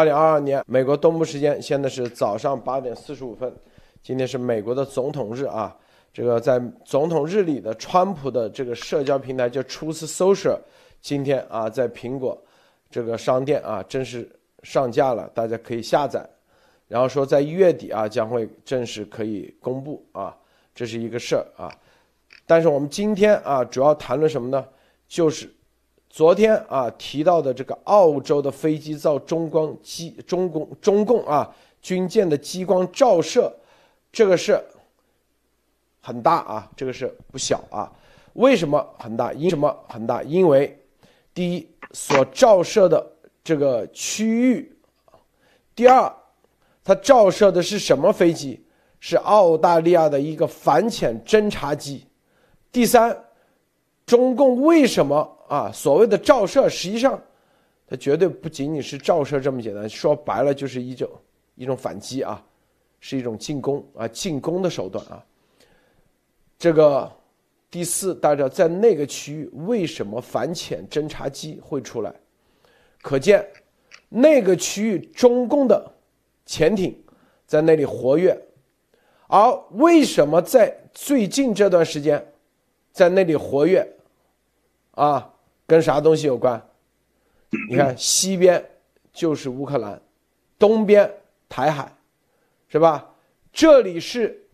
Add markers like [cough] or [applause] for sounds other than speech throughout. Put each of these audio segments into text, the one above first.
二零二二年美国东部时间现在是早上八点四十五分，今天是美国的总统日啊。这个在总统日里的川普的这个社交平台叫 Truth Social，今天啊在苹果这个商店啊正式上架了，大家可以下载。然后说在一月底啊将会正式可以公布啊，这是一个事儿啊。但是我们今天啊主要谈论什么呢？就是昨天啊提到的这个澳洲的飞机造中光机中共中共啊军舰的激光照射，这个是。很大啊，这个是不小啊。为什么很大？因什么很大？因为第一，所照射的这个区域；第二，它照射的是什么飞机？是澳大利亚的一个反潜侦察机。第三，中共为什么啊？所谓的照射，实际上它绝对不仅仅是照射这么简单，说白了就是一种一种反击啊，是一种进攻啊，进攻的手段啊。这个第四，大家在那个区域为什么反潜侦察机会出来？可见那个区域中共的潜艇在那里活跃，而为什么在最近这段时间在那里活跃？啊，跟啥东西有关？你看 [clears throat] 西边就是乌克兰，东边台海，是吧？这里是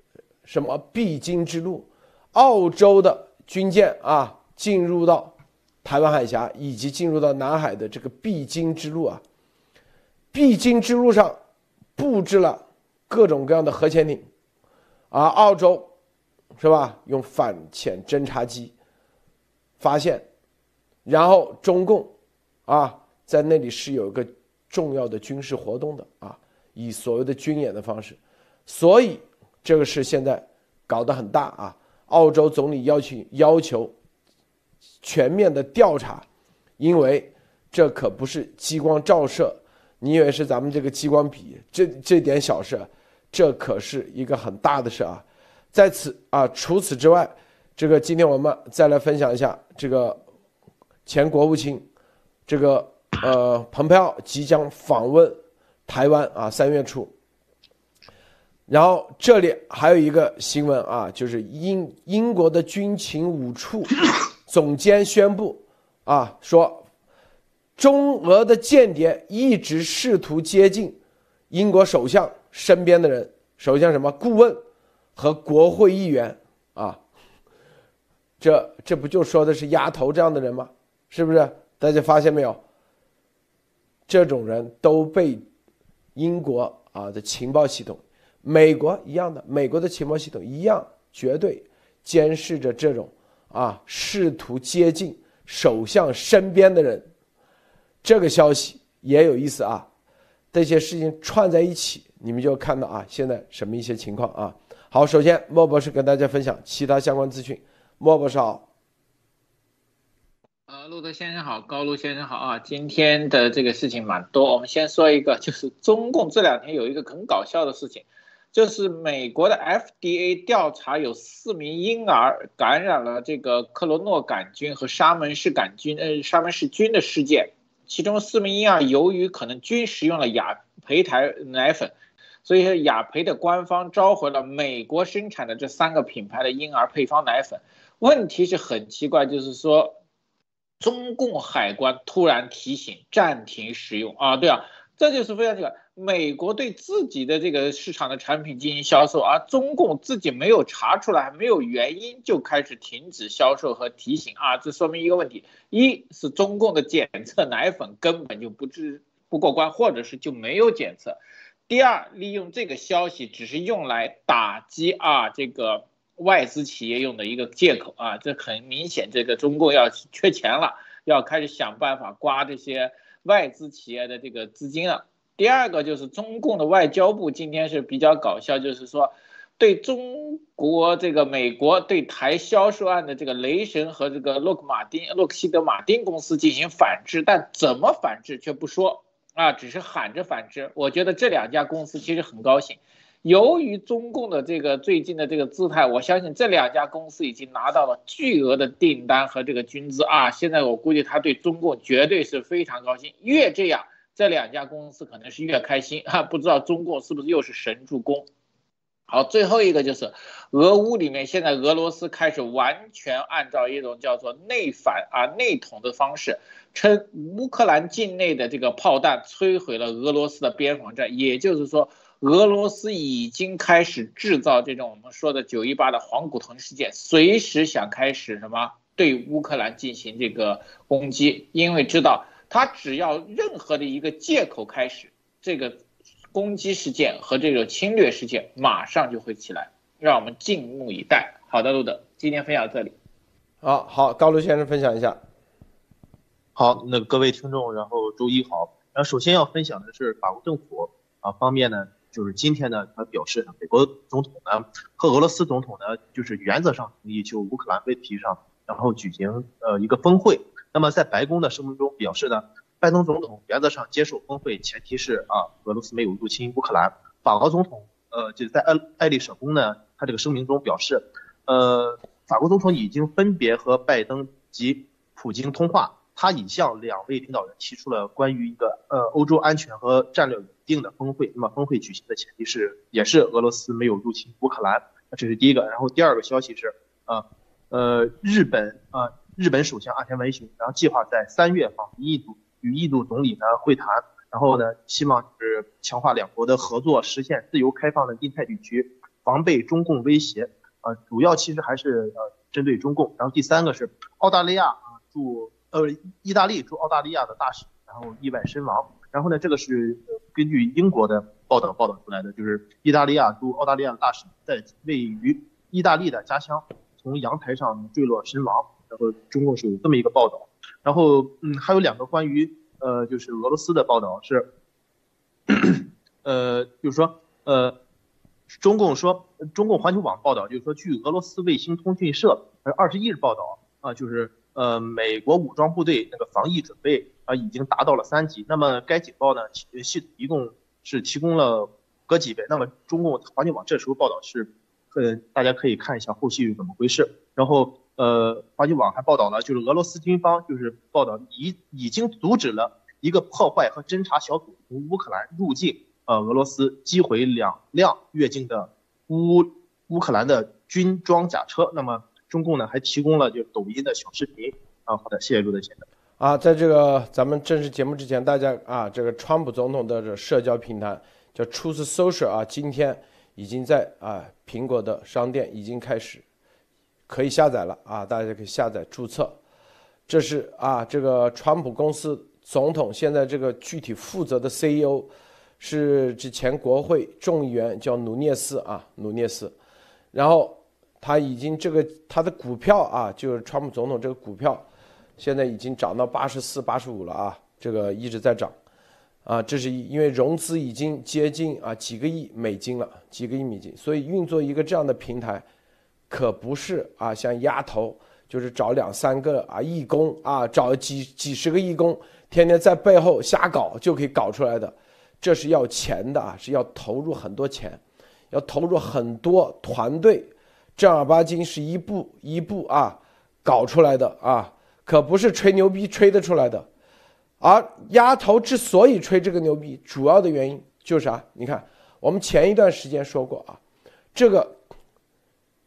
什么必经之路？澳洲的军舰啊，进入到台湾海峡以及进入到南海的这个必经之路啊，必经之路上布置了各种各样的核潜艇，啊澳洲是吧？用反潜侦察机发现，然后中共啊在那里是有个重要的军事活动的啊，以所谓的军演的方式，所以这个是现在搞得很大啊。澳洲总理要求要求全面的调查，因为这可不是激光照射，你以为是咱们这个激光笔这这点小事，这可是一个很大的事啊！在此啊，除此之外，这个今天我们再来分享一下这个前国务卿这个呃蓬佩奥即将访问台湾啊，三月初。然后这里还有一个新闻啊，就是英英国的军情五处总监宣布，啊，说中俄的间谍一直试图接近英国首相身边的人，首相什么顾问和国会议员啊，这这不就说的是丫头这样的人吗？是不是？大家发现没有？这种人都被英国啊的情报系统。美国一样的，美国的情报系统一样，绝对监视着这种啊试图接近首相身边的人。这个消息也有意思啊，这些事情串在一起，你们就看到啊，现在什么一些情况啊。好，首先莫博士跟大家分享其他相关资讯。莫博士好，呃，路德先生好，高路先生好啊。今天的这个事情蛮多，我们先说一个，就是中共这两天有一个很搞笑的事情。就是美国的 FDA 调查有四名婴儿感染了这个克罗诺杆菌和沙门氏杆菌，呃，沙门氏菌的事件。其中四名婴儿由于可能均食用了雅培台奶粉，所以雅培的官方召回了美国生产的这三个品牌的婴儿配方奶粉。问题是很奇怪，就是说中共海关突然提醒暂停使用啊，对啊，这就是非常奇怪。美国对自己的这个市场的产品进行销售，而中共自己没有查出来，没有原因就开始停止销售和提醒啊，这说明一个问题：一是中共的检测奶粉根本就不知不过关，或者是就没有检测；第二，利用这个消息只是用来打击啊这个外资企业用的一个借口啊，这很明显，这个中共要缺钱了，要开始想办法刮这些外资企业的这个资金了。第二个就是中共的外交部今天是比较搞笑，就是说，对中国这个美国对台销售案的这个雷神和这个洛克马丁、洛克希德马丁公司进行反制，但怎么反制却不说啊，只是喊着反制。我觉得这两家公司其实很高兴，由于中共的这个最近的这个姿态，我相信这两家公司已经拿到了巨额的订单和这个军资啊。现在我估计他对中共绝对是非常高兴，越这样。这两家公司可能是越开心啊，不知道中共是不是又是神助攻。好，最后一个就是俄乌里面，现在俄罗斯开始完全按照一种叫做内反啊内统的方式，称乌克兰境内的这个炮弹摧毁了俄罗斯的边防站，也就是说，俄罗斯已经开始制造这种我们说的九一八的黄古藤事件，随时想开始什么对乌克兰进行这个攻击，因为知道他只要任何的一个借口开始这个。攻击事件和这种侵略事件马上就会起来，让我们静目以待。好的，路德，今天分享到这里。好好，高卢先生分享一下。好，那各位听众，然后周一好。然后首先要分享的是法国政府啊方面呢，就是今天呢，他表示美国总统呢和俄罗斯总统呢，就是原则上同意就乌克兰问题上，然后举行呃一个峰会。那么在白宫的声明中表示呢。拜登总统原则上接受峰会，前提是啊，俄罗斯没有入侵乌克兰。法国总统呃，就是在爱爱丽舍宫呢，他这个声明中表示，呃，法国总统已经分别和拜登及普京通话，他已向两位领导人提出了关于一个呃欧洲安全和战略稳定的峰会。那么峰会举行的前提是，也是俄罗斯没有入侵乌克兰。那这是第一个。然后第二个消息是，啊，呃，日本啊，日本首相岸田文雄，然后计划在三月访印度。与印度总理呢会谈，然后呢，希望是强化两国的合作，实现自由开放的印太地区，防备中共威胁。呃，主要其实还是呃针对中共。然后第三个是澳大利亚啊驻呃意大利驻澳大利亚的大使，然后意外身亡。然后呢，这个是根据英国的报道报道出来的，就是意大利亚驻澳大利亚的大使在位于意大利的家乡从阳台上坠落身亡。然后中共是有这么一个报道。然后，嗯，还有两个关于，呃，就是俄罗斯的报道是，呃，就是说，呃，中共说，中共环球网报道就是说，据俄罗斯卫星通讯社二十一日报道啊，就是，呃，美国武装部队那个防疫准备啊已经达到了三级。那么该警报呢，系统一共是提供了个几倍。那么中共环球网这时候报道是，呃，大家可以看一下后续怎么回事。然后。呃，华球网还报道了，就是俄罗斯军方就是报道已已经阻止了一个破坏和侦察小组从乌克兰入境，呃，俄罗斯击毁两辆越境的乌乌克兰的军装甲车。那么中共呢还提供了就抖音的小视频。啊，好的，谢谢陆德先生。啊，在这个咱们正式节目之前，大家啊，这个川普总统的这社交平台叫 Truth Social 啊，今天已经在啊苹果的商店已经开始。可以下载了啊，大家可以下载注册。这是啊，这个川普公司总统现在这个具体负责的 CEO 是之前国会众议员叫努涅斯啊，努涅斯。然后他已经这个他的股票啊，就是川普总统这个股票，现在已经涨到八十四、八十五了啊，这个一直在涨啊。这是因为融资已经接近啊几个亿美金了，几个亿美金，所以运作一个这样的平台。可不是啊，像丫头，就是找两三个啊义工啊，找几几十个义工，天天在背后瞎搞就可以搞出来的，这是要钱的啊，是要投入很多钱，要投入很多团队，正儿八经是一步一步啊搞出来的啊，可不是吹牛逼吹得出来的。而丫头之所以吹这个牛逼，主要的原因就是啥？你看，我们前一段时间说过啊，这个。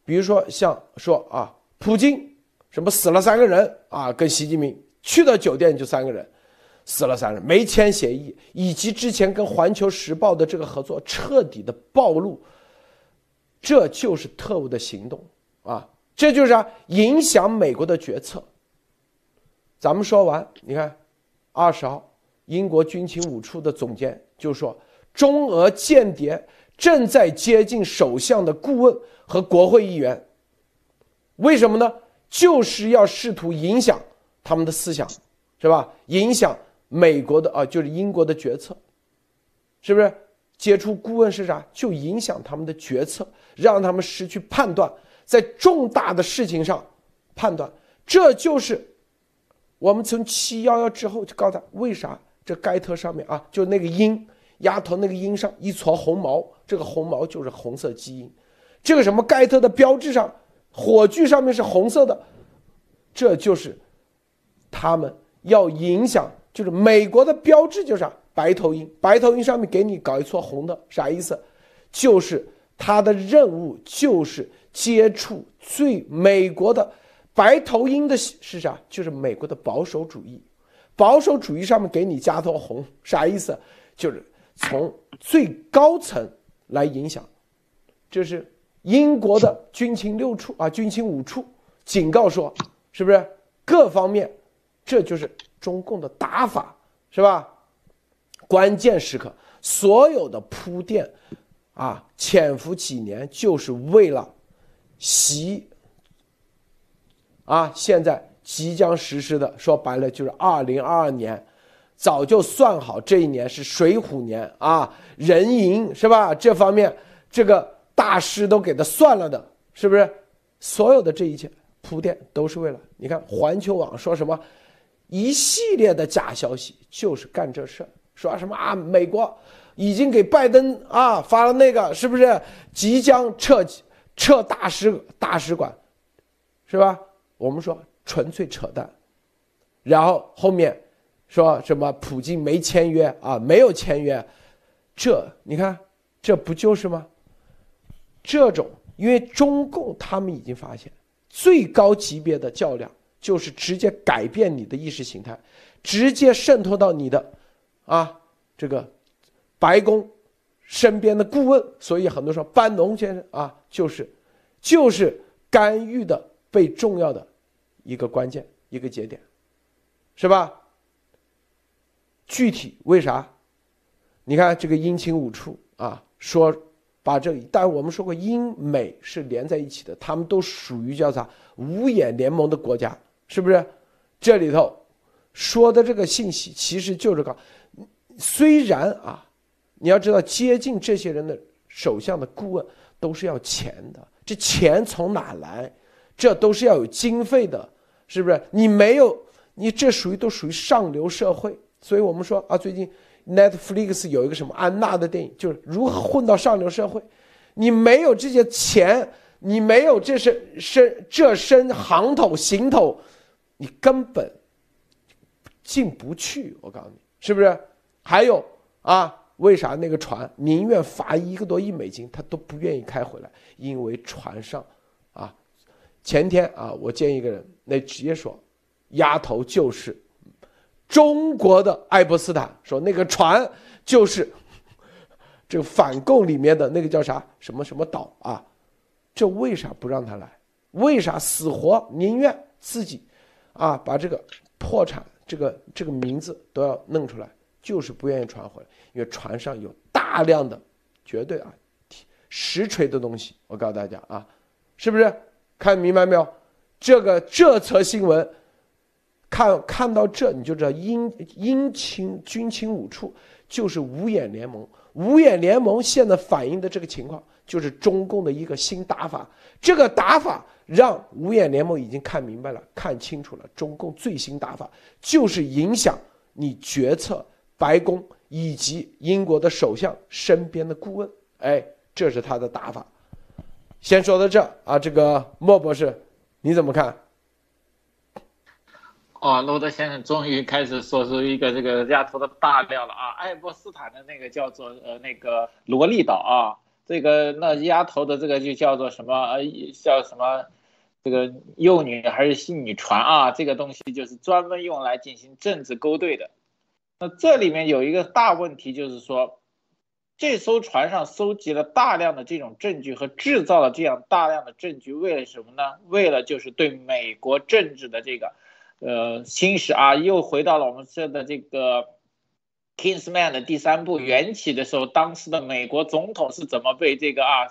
比如说，像说啊，普京什么死了三个人啊，跟习近平去到酒店就三个人，死了三人，没签协议，以及之前跟环球时报的这个合作彻底的暴露，这就是特务的行动啊，这就是啊影响美国的决策。咱们说完，你看，二十号，英国军情五处的总监就说，中俄间谍。正在接近首相的顾问和国会议员，为什么呢？就是要试图影响他们的思想，是吧？影响美国的啊，就是英国的决策，是不是？接触顾问是啥？就影响他们的决策，让他们失去判断，在重大的事情上判断。这就是我们从七幺幺之后就告诉他，为啥这盖特上面啊，就那个鹰。丫头那个鹰上一撮红毛，这个红毛就是红色基因。这个什么盖特的标志上，火炬上面是红色的，这就是他们要影响，就是美国的标志就是啥，白头鹰，白头鹰上面给你搞一撮红的，啥意思？就是他的任务就是接触最美国的白头鹰的是啥？就是美国的保守主义，保守主义上面给你加撮红，啥意思？就是从最高层来影响，这是英国的军情六处啊，军情五处警告说，是不是各方面？这就是中共的打法，是吧？关键时刻，所有的铺垫，啊，潜伏几年，就是为了袭，啊，现在即将实施的，说白了就是二零二二年，早就算好这一年是水虎年啊，人寅是吧？这方面这个大师都给他算了的，是不是？所有的这一切铺垫都是为了，你看环球网说什么？一系列的假消息就是干这事儿，说什么啊？美国已经给拜登啊发了那个，是不是即将撤撤大使大使馆，是吧？我们说纯粹扯淡。然后后面说什么普京没签约啊？没有签约，这你看这不就是吗？这种因为中共他们已经发现最高级别的较量。就是直接改变你的意识形态，直接渗透到你的，啊，这个白宫身边的顾问。所以很多说班农先生啊，就是就是干预的被重要的一个关键一个节点，是吧？具体为啥？你看这个英清五处啊，说把这里，但我们说过英美是连在一起的，他们都属于叫啥五眼联盟的国家。是不是？这里头说的这个信息其实就是告，虽然啊，你要知道接近这些人的首相的顾问都是要钱的，这钱从哪来？这都是要有经费的，是不是？你没有，你这属于都属于上流社会。所以我们说啊，最近 Netflix 有一个什么安娜的电影，就是如何混到上流社会。你没有这些钱，你没有这身身这身行头行头。你根本进不去，我告诉你，是不是？还有啊，为啥那个船宁愿罚一个多亿美金，他都不愿意开回来？因为船上，啊，前天啊，我见一个人，那直接说，丫头就是中国的爱泼斯坦，说那个船就是这个反共里面的那个叫啥什么什么岛啊？这为啥不让他来？为啥死活宁愿自己？啊，把这个破产这个这个名字都要弄出来，就是不愿意传回来，因为船上有大量的绝对啊实锤的东西。我告诉大家啊，是不是看明白没有？这个这则新闻，看看到这你就知道，英英清军情五处就是五眼联盟，五眼联盟现在反映的这个情况，就是中共的一个新打法，这个打法。让五眼联盟已经看明白了，看清楚了，中共最新打法就是影响你决策，白宫以及英国的首相身边的顾问，哎，这是他的打法。先说到这啊，这个莫博士，你怎么看？哦，罗德先生终于开始说出一个这个丫头的大料了啊！爱泼斯坦的那个叫做呃那个罗利岛啊，这个那丫头的这个就叫做什么呃叫什么？这个幼女还是性女船啊，这个东西就是专门用来进行政治勾兑的。那这里面有一个大问题，就是说，这艘船上搜集了大量的这种证据和制造了这样大量的证据，为了什么呢？为了就是对美国政治的这个，呃，侵蚀啊。又回到了我们这的这个《Kingsman》的第三部缘起的时候，当时的美国总统是怎么被这个啊？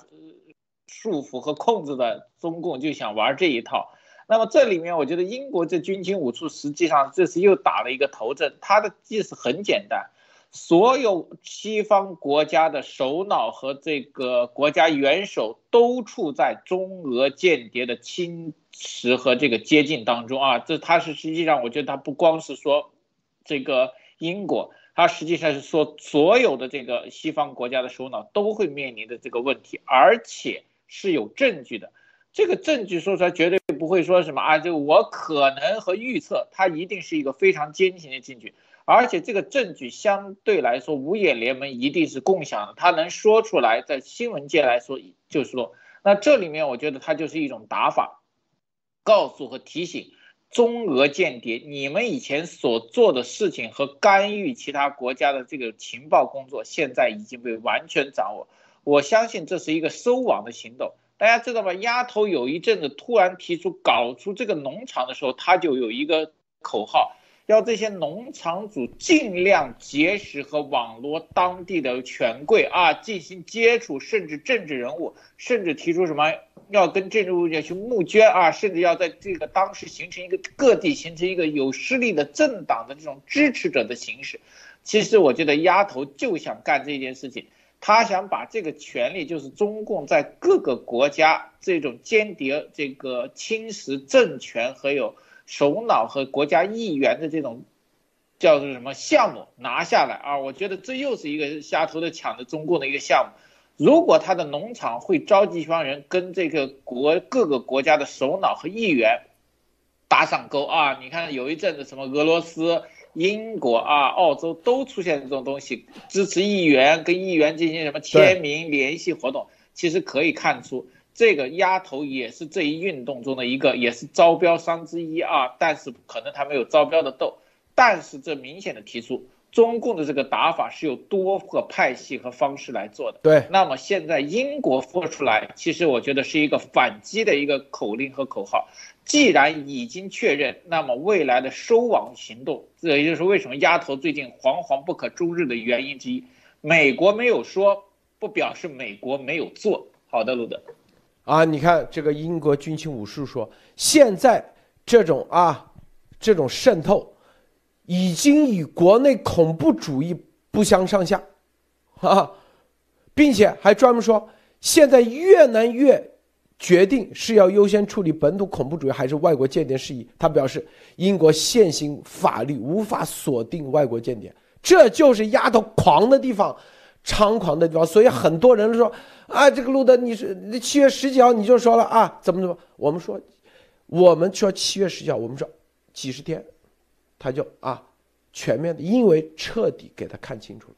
束缚和控制的中共就想玩这一套，那么这里面我觉得英国这军情五处实际上这是又打了一个头阵，它的意思很简单，所有西方国家的首脑和这个国家元首都处在中俄间谍的侵蚀和这个接近当中啊，这它是实际上我觉得它不光是说这个英国，它实际上是说所有的这个西方国家的首脑都会面临的这个问题，而且。是有证据的，这个证据说出来绝对不会说什么啊，就我可能和预测，它一定是一个非常坚定的证据，而且这个证据相对来说，五眼联盟一定是共享的，他能说出来，在新闻界来说，就是说，那这里面我觉得它就是一种打法，告诉和提醒中俄间谍，你们以前所做的事情和干预其他国家的这个情报工作，现在已经被完全掌握。我相信这是一个收网的行动。大家知道吗？丫头有一阵子突然提出搞出这个农场的时候，他就有一个口号。要这些农场主尽量结识和网络当地的权贵啊，进行接触，甚至政治人物，甚至提出什么要跟政治人物去募捐啊，甚至要在这个当时形成一个各地形成一个有势力的政党的这种支持者的形式。其实我觉得丫头就想干这件事情，他想把这个权利，就是中共在各个国家这种间谍这个侵蚀政权和有。首脑和国家议员的这种叫做什么项目拿下来啊？我觉得这又是一个瞎头的抢的中共的一个项目。如果他的农场会召集一帮人跟这个国各个国家的首脑和议员打上钩啊，你看有一阵子什么俄罗斯、英国啊、澳洲都出现这种东西，支持议员跟议员进行什么签名联系活动，其实可以看出。这个丫头也是这一运动中的一个，也是招标商之一啊。但是可能他没有招标的斗，但是这明显的提出，中共的这个打法是有多个派系和方式来做的。对，那么现在英国说出来，其实我觉得是一个反击的一个口令和口号。既然已经确认，那么未来的收网行动，这也就是为什么丫头最近惶惶不可终日的原因之一。美国没有说，不表示美国没有做好的，路德。啊，你看这个英国军情五处说，现在这种啊，这种渗透，已经与国内恐怖主义不相上下，啊，并且还专门说，现在越南越决定是要优先处理本土恐怖主义还是外国间谍事宜。他表示，英国现行法律无法锁定外国间谍，这就是丫头狂的地方。猖狂的地方，所以很多人说啊，这个路德，你是七月十几号你就说了啊，怎么怎么？我们说，我们说七月十几号，我们说几十天，他就啊，全面的，因为彻底给他看清楚了，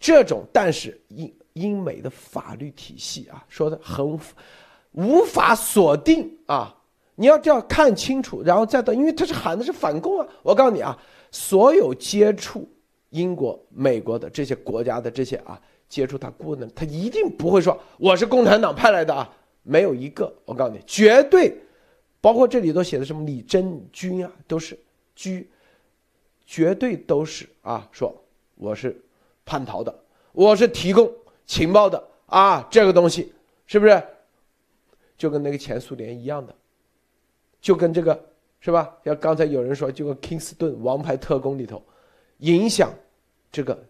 这种但是英英美的法律体系啊，说的很无法锁定啊，你要这样看清楚，然后再等，因为他是喊的是反共啊，我告诉你啊，所有接触。英国、美国的这些国家的这些啊，接触他顾问的，他一定不会说我是共产党派来的啊，没有一个，我告诉你，绝对，包括这里都写的什么李真军啊，都是居，绝对都是啊，说我是叛逃的，我是提供情报的啊，这个东西是不是？就跟那个前苏联一样的，就跟这个是吧？要刚才有人说，就跟金斯顿王牌特工里头，影响。这个，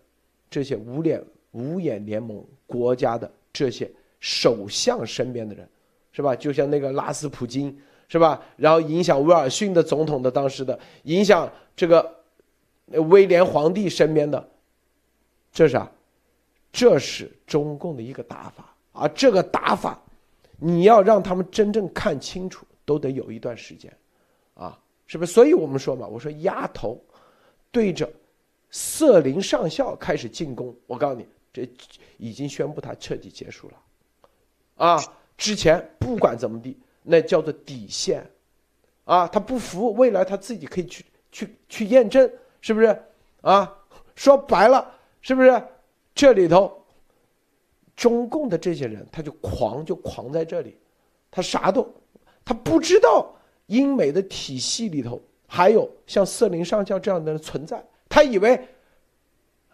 这些五脸五眼联盟国家的这些首相身边的人，是吧？就像那个拉斯普京，是吧？然后影响威尔逊的总统的当时的，影响这个威廉皇帝身边的，这是啥？这是中共的一个打法啊！这个打法，你要让他们真正看清楚，都得有一段时间，啊，是不是？所以我们说嘛，我说丫头对着。瑟林上校开始进攻，我告诉你，这已经宣布他彻底结束了，啊，之前不管怎么地，那叫做底线，啊，他不服，未来他自己可以去去去验证，是不是？啊，说白了，是不是？这里头，中共的这些人他就狂，就狂在这里，他啥都，他不知道英美的体系里头还有像瑟林上校这样的人存在。他以为，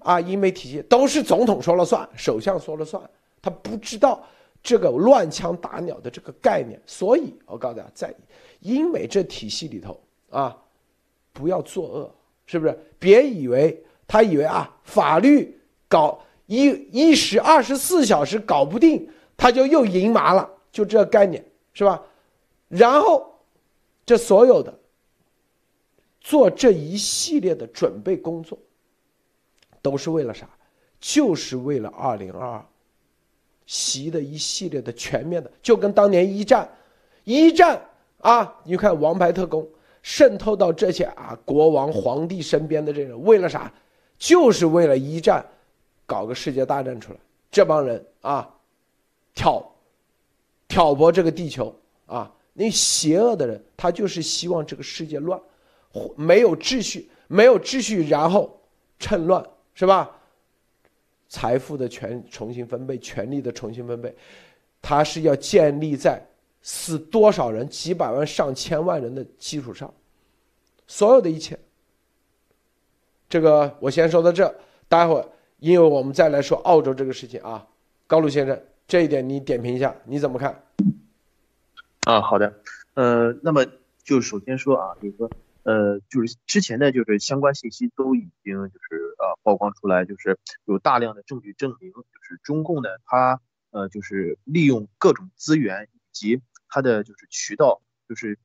啊，英美体系都是总统说了算，首相说了算。他不知道这个乱枪打鸟的这个概念，所以我告诉大家，在英美这体系里头啊，不要作恶，是不是？别以为他以为啊，法律搞一一时二十四小时搞不定，他就又赢麻了，就这概念是吧？然后这所有的。做这一系列的准备工作，都是为了啥？就是为了二零二二习的一系列的全面的，就跟当年一战，一战啊，你看王牌特工，渗透到这些啊国王、皇帝身边的这人，为了啥？就是为了一战，搞个世界大战出来。这帮人啊，挑挑拨这个地球啊，那邪恶的人，他就是希望这个世界乱，没有秩序，没有秩序，然后趁乱是吧？财富的权重新分配，权力的重新分配，他是要建立在死多少人、几百万、上千万人的基础上，所有的一切。这个我先说到这，待会儿因为我们再来说澳洲这个事情啊，高鲁先生，这一点你点评一下，你怎么看？啊，好的，呃，那么就首先说啊，就是说，呃，就是之前的就是相关信息都已经就是呃曝光出来，就是有大量的证据证明，就是中共呢，它呃就是利用各种资源以及它的就是渠道，就是。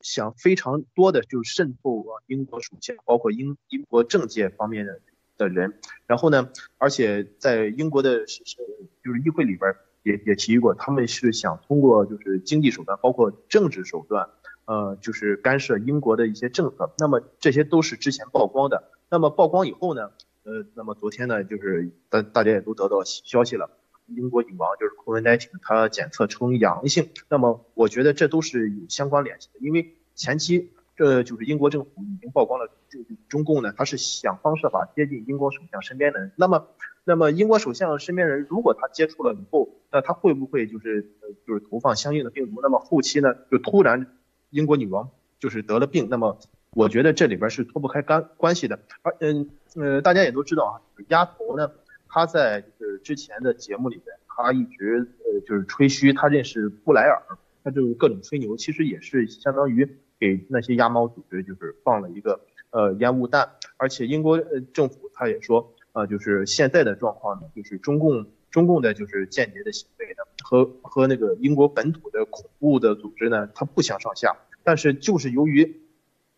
想非常多的就渗透啊英国属下，包括英英国政界方面的的人，然后呢，而且在英国的就是议会里边也也提过，他们是想通过就是经济手段，包括政治手段，呃，就是干涉英国的一些政策。那么这些都是之前曝光的。那么曝光以后呢，呃，那么昨天呢，就是大大家也都得到消息了。英国女王就是 COVID-19，她检测呈阳性。那么我觉得这都是有相关联系的，因为前期这就是英国政府已经曝光了，就中共呢，他是想方设法接近英国首相身边的人。那么，那么英国首相身边人如果他接触了以后，那他会不会就是呃就是投放相应的病毒？那么后期呢，就突然英国女王就是得了病，那么我觉得这里边是脱不开干关系的。而嗯呃大家也都知道啊，丫头呢。他在就是之前的节目里边，他一直呃就是吹嘘他认识布莱尔，他就是各种吹牛，其实也是相当于给那些鸭猫组织就是放了一个呃烟雾弹，而且英国呃政府他也说，呃就是现在的状况呢，就是中共中共的就是间谍的行为呢和和那个英国本土的恐怖的组织呢，它不相上下，但是就是由于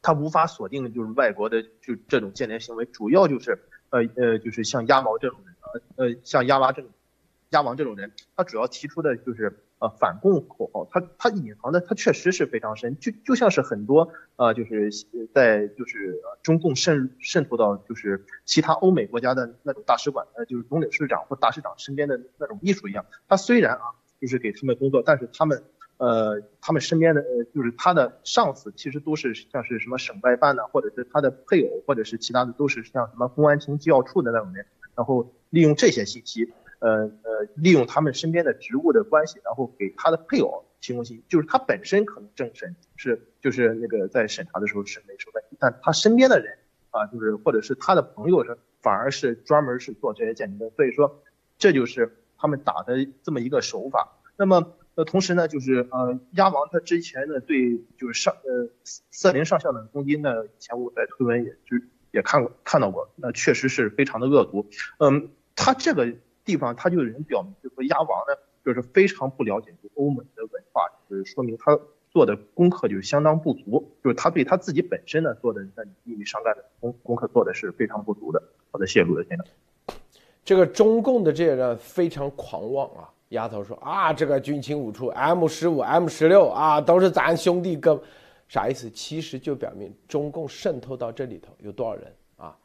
他无法锁定就是外国的就这种间谍行为，主要就是呃呃就是像鸭毛这种人。呃像鸭娃这种，鸭王这种人，他主要提出的就是呃反共口号，他他隐藏的他确实是非常深，就就像是很多呃就是在就是中共渗渗透到就是其他欧美国家的那种大使馆呃就是总领事长或大使长身边的那种秘书一样，他虽然啊就是给他们工作，但是他们呃他们身边的呃就是他的上司其实都是像是什么省外办的，或者是他的配偶，或者是其他的都是像什么公安厅机要处的那种人，然后。利用这些信息，呃呃，利用他们身边的职务的关系，然后给他的配偶提供信息，就是他本身可能政审是就是那个在审查的时候是没什么问题，但他身边的人啊，就是或者是他的朋友是反而是专门是做这些鉴定的，所以说这就是他们打的这么一个手法。那么呃，同时呢，就是呃，鸭王他之前呢对就是上呃瑟林上校的攻击呢，以前我在推文也就也看过看到过，那确实是非常的恶毒，嗯。他这个地方，他就有人表明，就说鸭王呢，就是非常不了解就欧美的文化，就是说明他做的功课就相当不足，就是他对他自己本身呢做的在秘密商干的功功课做的是非常不足的。好的，泄露的现在，这个中共的这些人非常狂妄啊！丫头说啊，这个军情五处 M 十五、M 十六啊，都是咱兄弟哥，啥意思？其实就表明中共渗透到这里头有多少人啊？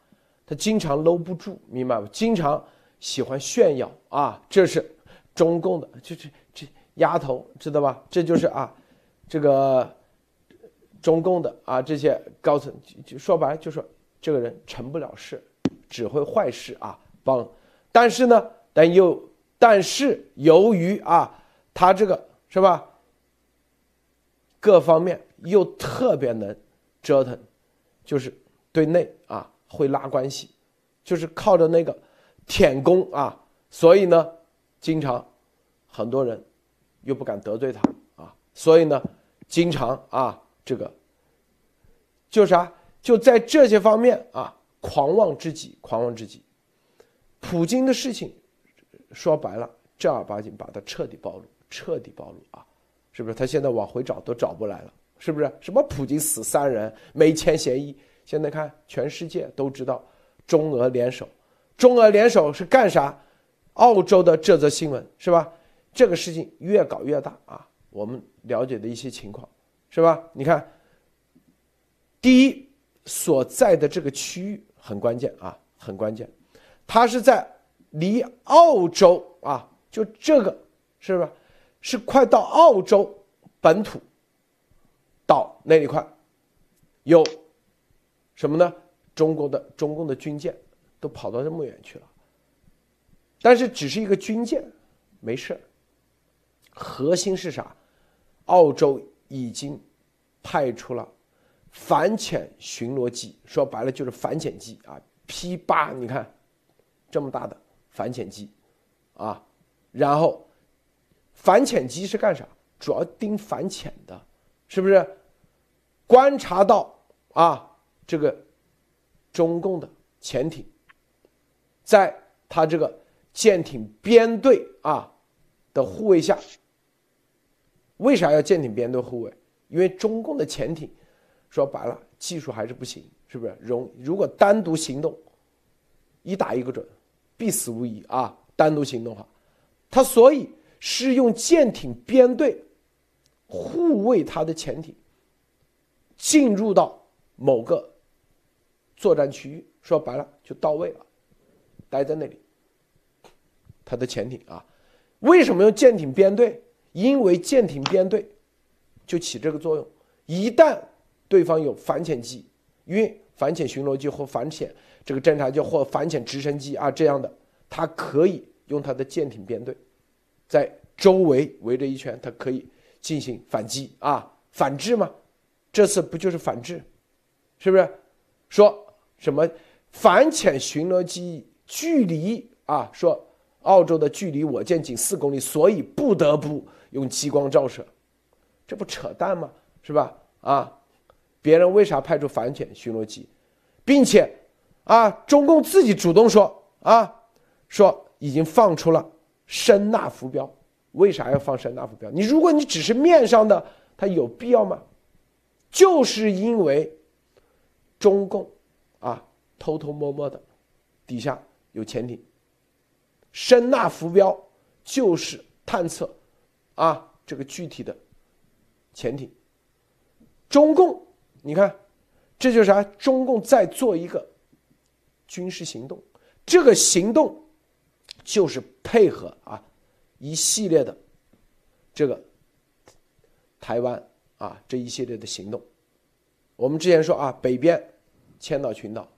他经常搂不住，明白吗？经常。喜欢炫耀啊，这是中共的，这这这丫头知道吧？这就是啊，这个中共的啊，这些高层就说白了就说这个人成不了事，只会坏事啊，帮。但是呢，但又但是由于啊，他这个是吧，各方面又特别能折腾，就是对内啊会拉关系，就是靠着那个。舔功啊，所以呢，经常很多人又不敢得罪他啊，所以呢，经常啊，这个就啥，就在这些方面啊，狂妄之极，狂妄之极。普京的事情说白了，正儿八经把他彻底暴露，彻底暴露啊，是不是？他现在往回找都找不来了，是不是？什么普京死三人没签协议，现在看全世界都知道中俄联手。中俄联手是干啥？澳洲的这则新闻是吧？这个事情越搞越大啊！我们了解的一些情况是吧？你看，第一，所在的这个区域很关键啊，很关键，它是在离澳洲啊，就这个是吧？是快到澳洲本土岛那一块，有什么呢？中国的中共的军舰都跑到这么远去了，但是只是一个军舰，没事核心是啥？澳洲已经派出了反潜巡逻机，说白了就是反潜机啊，P 八，你看这么大的反潜机啊，然后。反潜机是干啥？主要盯反潜的，是不是？观察到啊，这个中共的潜艇，在他这个舰艇编队啊的护卫下，为啥要舰艇编队护卫？因为中共的潜艇说白了，技术还是不行，是不是？容如果单独行动，一打一个准，必死无疑啊！单独行动的话，他所以。是用舰艇编队护卫他的潜艇进入到某个作战区域，说白了就到位了，待在那里。他的潜艇啊，为什么用舰艇编队？因为舰艇编队就起这个作用。一旦对方有反潜机，因为反潜巡逻机或反潜这个侦察机或反潜直升机啊这样的，他可以用他的舰艇编队。在周围围着一圈，它可以进行反击啊，反制吗？这次不就是反制，是不是？说什么反潜巡逻机距离啊？说澳洲的距离我舰仅四公里，所以不得不用激光照射，这不扯淡吗？是吧？啊，别人为啥派出反潜巡逻机，并且啊，中共自己主动说啊，说已经放出了。声呐浮标，为啥要放声呐浮标？你如果你只是面上的，它有必要吗？就是因为中共啊偷偷摸摸的底下有潜艇，声纳浮标就是探测啊这个具体的潜艇。中共，你看，这就是啥？中共在做一个军事行动，这个行动。就是配合啊一系列的这个台湾啊这一系列的行动，我们之前说啊北边千岛群岛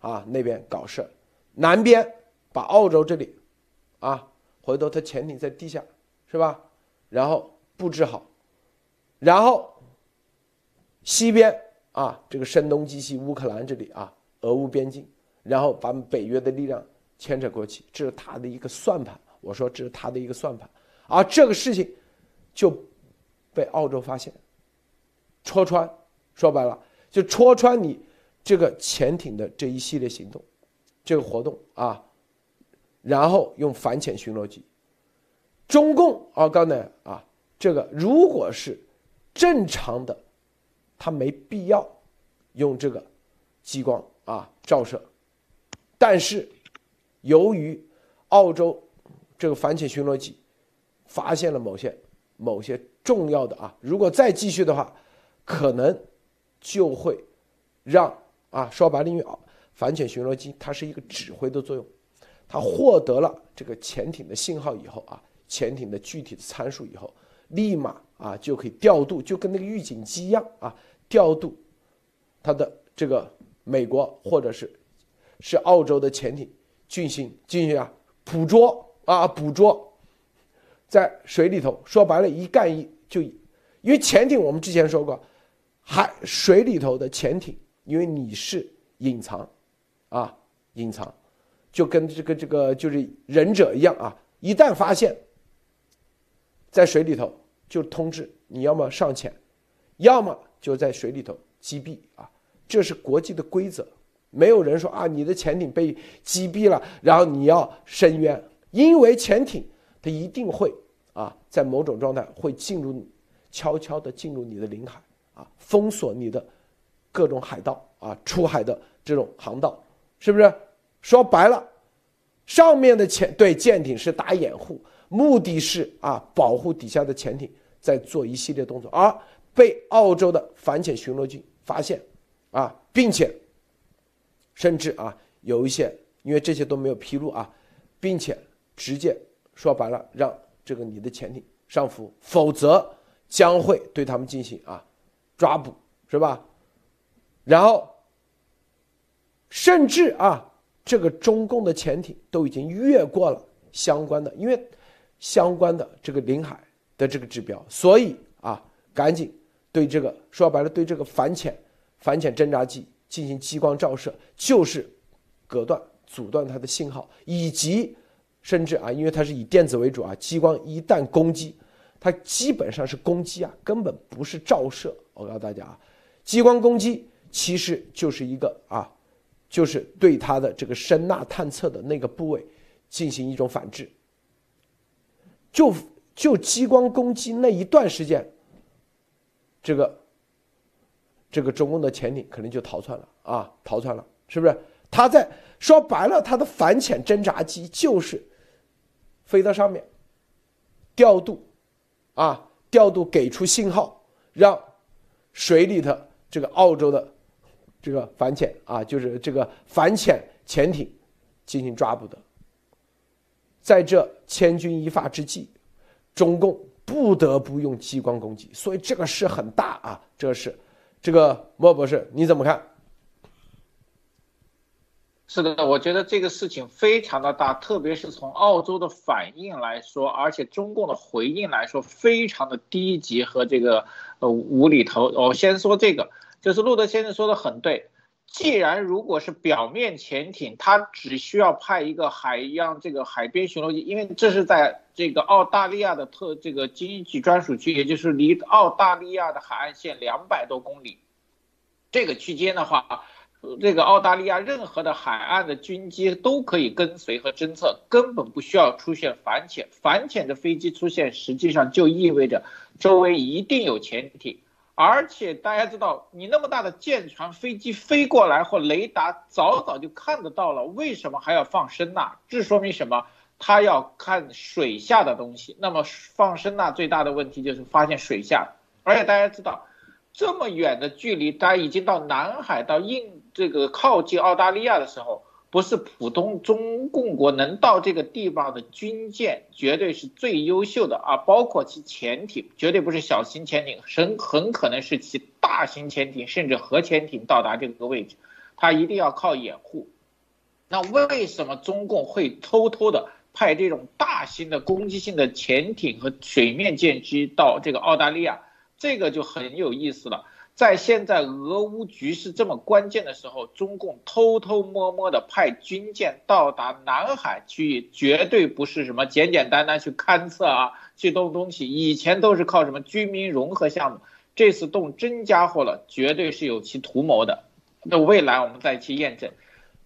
啊那边搞事南边把澳洲这里啊回头他潜艇在地下是吧？然后布置好，然后西边啊这个声东击西乌克兰这里啊俄乌边境，然后把北约的力量。牵扯过去，这是他的一个算盘。我说这是他的一个算盘，而这个事情就被澳洲发现，戳穿。说白了，就戳穿你这个潜艇的这一系列行动，这个活动啊，然后用反潜巡逻机。中共啊，刚才啊，这个如果是正常的，他没必要用这个激光啊照射，但是。由于澳洲这个反潜巡逻机发现了某些某些重要的啊，如果再继续的话，可能就会让啊说白了，因为反潜巡逻机它是一个指挥的作用，它获得了这个潜艇的信号以后啊，潜艇的具体的参数以后，立马啊就可以调度，就跟那个预警机一样啊，调度它的这个美国或者是是澳洲的潜艇。进行进行啊，捕捉啊，捕捉，在水里头，说白了，一干一就，因为潜艇我们之前说过，海水里头的潜艇，因为你是隐藏，啊，隐藏，就跟这个这个就是忍者一样啊，一旦发现，在水里头就通知你要么上潜，要么就在水里头击毙啊，这是国际的规则。没有人说啊，你的潜艇被击毙了，然后你要申冤，因为潜艇它一定会啊，在某种状态会进入，悄悄的进入你的领海啊，封锁你的各种海道啊，出海的这种航道，是不是？说白了，上面的潜对舰艇是打掩护，目的是啊，保护底下的潜艇在做一系列动作，而被澳洲的反潜巡逻机发现，啊，并且甚至啊有一些，因为这些都没有披露啊，并且直接说白了，让这个你的潜艇上浮，否则将会对他们进行啊抓捕，是吧？然后甚至啊，这个中共的潜艇都已经越过了相关的，因为相关的这个领海的这个指标，所以啊，赶紧对这个说白了，对这个反潜反潜侦察机进行激光照射，就是隔断阻断它的信号，以及甚至啊，因为它是以电子为主啊，激光一旦攻击，它基本上是攻击啊，根本不是照射。我告诉大家啊，激光攻击其实就是一个啊，就是对它的这个声呐探测的那个部位进行一种反制。就就激光攻击那一段时间，这个这个中共的潜艇可能就逃窜了啊，逃窜了，是不是？他在说白了，他的反潜侦察机就是飞到上面调度啊，调度给出信号，让水里的这个澳洲的这个反潜啊，就是这个反潜潜艇进行抓捕的。在这千钧一发之际，中共不得不用激光攻击，所以这个事很大啊！这个事，这个莫博士你怎么看？是的，我觉得这个事情非常的大，特别是从澳洲的反应来说，而且中共的回应来说，非常的低级和这个呃无厘头。我先说这个，就是路德先生说的很对。既然如果是表面潜艇，它只需要派一个海洋这个海边巡逻机，因为这是在这个澳大利亚的特这个经济专属区，也就是离澳大利亚的海岸线两百多公里这个区间的话，这个澳大利亚任何的海岸的军机都可以跟随和侦测，根本不需要出现反潜。反潜的飞机出现，实际上就意味着周围一定有潜艇。而且大家知道，你那么大的舰船、飞机飞过来，或雷达早早就看得到了，为什么还要放声呐？这说明什么？他要看水下的东西。那么放声呐最大的问题就是发现水下。而且大家知道，这么远的距离，它已经到南海、到印这个靠近澳大利亚的时候。不是普通中共国能到这个地方的军舰，绝对是最优秀的啊！包括其潜艇，绝对不是小型潜艇，很很可能是其大型潜艇，甚至核潜艇到达这个位置，它一定要靠掩护。那为什么中共会偷偷的派这种大型的攻击性的潜艇和水面舰机到这个澳大利亚？这个就很有意思了。在现在俄乌局势这么关键的时候，中共偷偷摸摸的派军舰到达南海区域，绝对不是什么简简单单去勘测啊，去动东西。以前都是靠什么军民融合项目，这次动真家伙了，绝对是有其图谋的。那未来我们再去验证。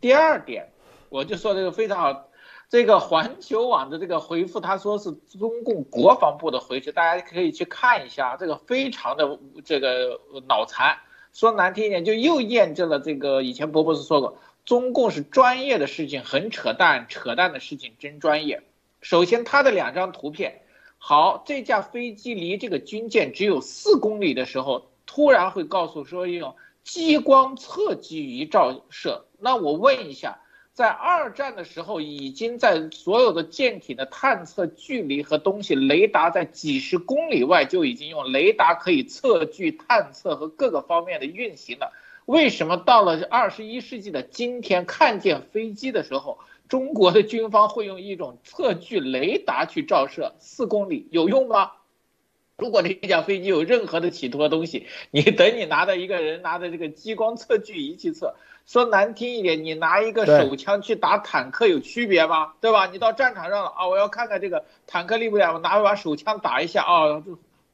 第二点，我就说这个非常好。这个环球网的这个回复，他说是中共国防部的回复，大家可以去看一下，这个非常的这个脑残。说难听一点，就又验证了这个以前伯伯是说过，中共是专业的事情很扯淡，扯淡的事情真专业。首先，他的两张图片，好，这架飞机离这个军舰只有四公里的时候，突然会告诉说用激光测距仪照射。那我问一下。在二战的时候，已经在所有的舰艇的探测距离和东西，雷达在几十公里外就已经用雷达可以测距、探测和各个方面的运行了。为什么到了二十一世纪的今天，看见飞机的时候，中国的军方会用一种测距雷达去照射？四公里有用吗？如果这架飞机有任何的企图的东西，你等你拿着一个人拿着这个激光测距仪去测。说难听一点，你拿一个手枪去打坦克有区别吗？对吧？你到战场上了啊，我要看看这个坦克厉不厉害，我拿一把手枪打一下啊，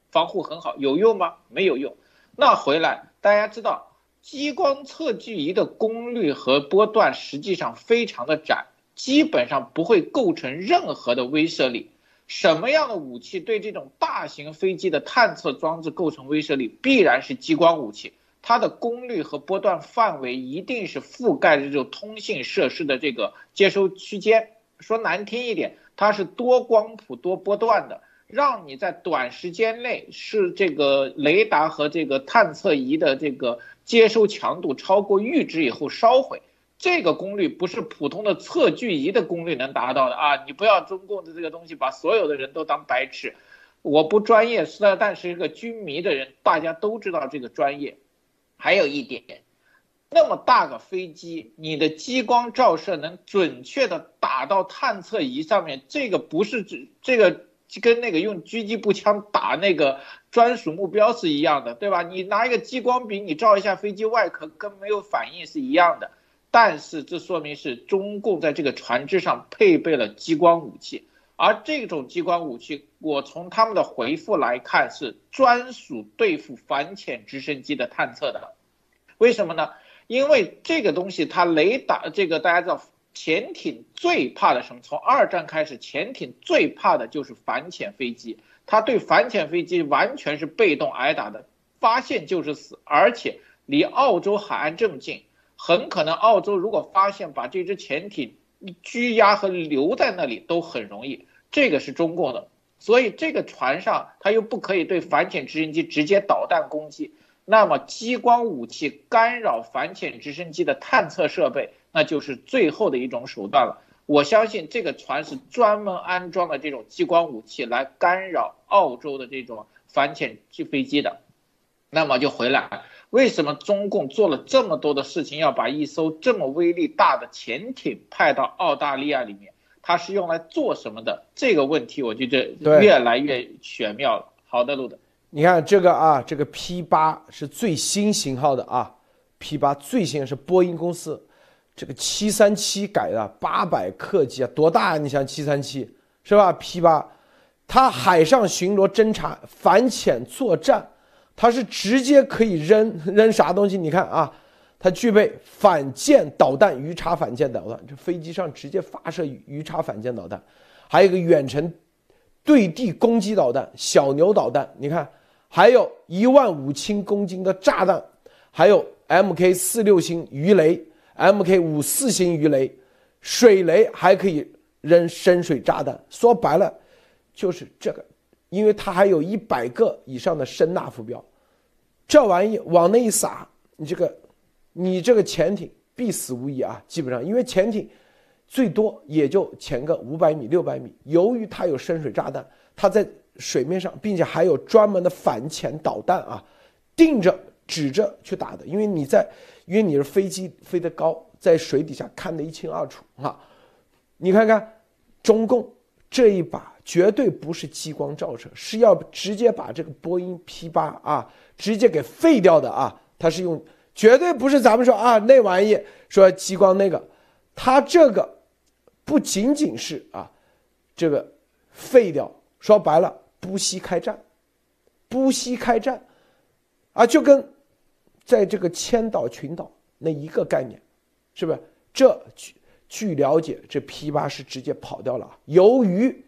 防护很好，有用吗？没有用。那回来大家知道，激光测距仪的功率和波段实际上非常的窄，基本上不会构成任何的威慑力。什么样的武器对这种大型飞机的探测装置构成威慑力？必然是激光武器。它的功率和波段范围一定是覆盖这种通信设施的这个接收区间。说难听一点，它是多光谱多波段的。让你在短时间内是这个雷达和这个探测仪的这个接收强度超过阈值以后烧毁。这个功率不是普通的测距仪的功率能达到的啊！你不要中共的这个东西把所有的人都当白痴。我不专业，是但是一个军迷的人，大家都知道这个专业。还有一点，那么大个飞机，你的激光照射能准确的打到探测仪上面，这个不是指这个跟那个用狙击步枪打那个专属目标是一样的，对吧？你拿一个激光笔，你照一下飞机外壳，跟没有反应是一样的。但是这说明是中共在这个船只上配备了激光武器，而这种激光武器，我从他们的回复来看是专属对付反潜直升机的探测的。为什么呢？因为这个东西它雷达，这个大家知道，潜艇最怕的什么？从二战开始，潜艇最怕的就是反潜飞机，它对反潜飞机完全是被动挨打的，发现就是死，而且离澳洲海岸这么近。很可能澳洲如果发现把这只潜艇拘押和留在那里都很容易，这个是中共的，所以这个船上它又不可以对反潜直升机直接导弹攻击，那么激光武器干扰反潜直升机的探测设备，那就是最后的一种手段了。我相信这个船是专门安装了这种激光武器来干扰澳洲的这种反潜机飞机的，那么就回来。为什么中共做了这么多的事情，要把一艘这么威力大的潜艇派到澳大利亚里面？它是用来做什么的？这个问题我觉得越来越玄妙了。好的，路德，你看这个啊，这个 P 八是最新型号的啊，P 八最新是波音公司这个七三七改的八百客机啊，多大啊？你想七三七是吧？P 八，它海上巡逻侦察、反潜作战。它是直接可以扔 [laughs] 扔啥东西？你看啊，它具备反舰导弹、鱼叉反舰导弹，这飞机上直接发射鱼叉反舰导弹，还有一个远程对地攻击导弹小牛导弹。你看，还有一万五千公斤的炸弹，还有 Mk 四六型鱼雷、Mk 五四型鱼雷、水雷，还可以扔深水炸弹。说白了，就是这个。因为它还有一百个以上的声呐浮标，这玩意往那一撒，你这个，你这个潜艇必死无疑啊！基本上，因为潜艇最多也就潜个五百米、六百米。由于它有深水炸弹，它在水面上，并且还有专门的反潜导弹啊，定着指着去打的。因为你在，因为你是飞机飞得高，在水底下看得一清二楚啊。你看看中共这一把。绝对不是激光照射，是要直接把这个波音 P 八啊，直接给废掉的啊！它是用，绝对不是咱们说啊那玩意说激光那个，它这个不仅仅是啊，这个废掉，说白了不惜开战，不惜开战，啊，就跟在这个千岛群岛那一个概念，是不是？这据据了解，这 P 八是直接跑掉了，由于。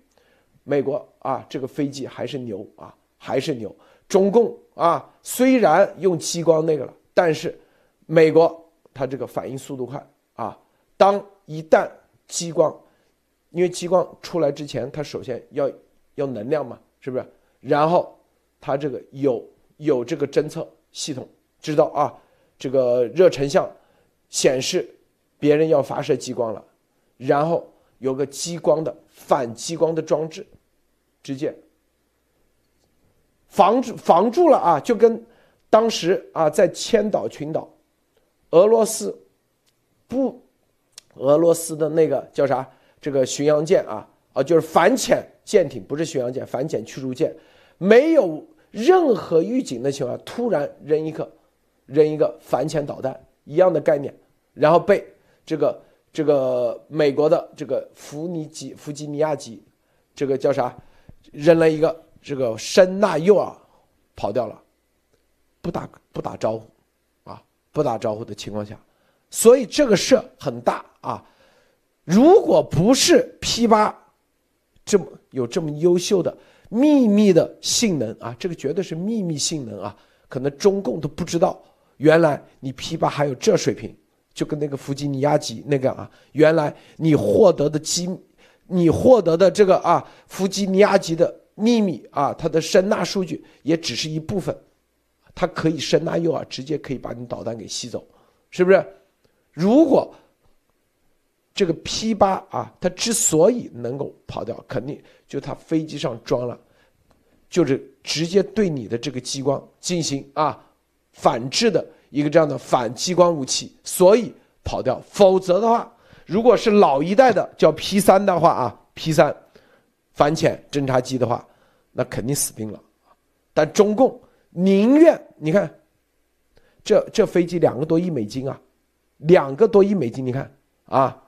美国啊，这个飞机还是牛啊，还是牛。中共啊，虽然用激光那个了，但是美国它这个反应速度快啊。当一旦激光，因为激光出来之前，它首先要要能量嘛，是不是？然后它这个有有这个侦测系统，知道啊，这个热成像显示别人要发射激光了，然后有个激光的反激光的装置。直接防住防住了啊！就跟当时啊，在千岛群岛，俄罗斯不，俄罗斯的那个叫啥？这个巡洋舰啊啊，就是反潜舰艇，不是巡洋舰，反潜驱逐舰，没有任何预警的情况下，突然扔一个扔一个反潜导弹一样的概念，然后被这个这个美国的这个弗尼吉弗吉尼亚级，这个叫啥？扔了一个这个声纳诱饵，跑掉了，不打不打招呼，啊，不打招呼的情况下，所以这个事很大啊。如果不是 P 八这么有这么优秀的秘密的性能啊，这个绝对是秘密性能啊，可能中共都不知道，原来你 P 八还有这水平，就跟那个弗吉尼亚级那个啊，原来你获得的机。你获得的这个啊，弗吉尼亚级的秘密啊，它的声纳数据也只是一部分，它可以声纳诱饵，直接可以把你导弹给吸走，是不是？如果这个 P 八啊，它之所以能够跑掉，肯定就它飞机上装了，就是直接对你的这个激光进行啊反制的一个这样的反激光武器，所以跑掉。否则的话，如果是老一代的叫 P 三的话啊，P 三反潜侦察机的话，那肯定死定了。但中共宁愿你看，这这飞机两个多亿美金啊，两个多亿美金，你看啊。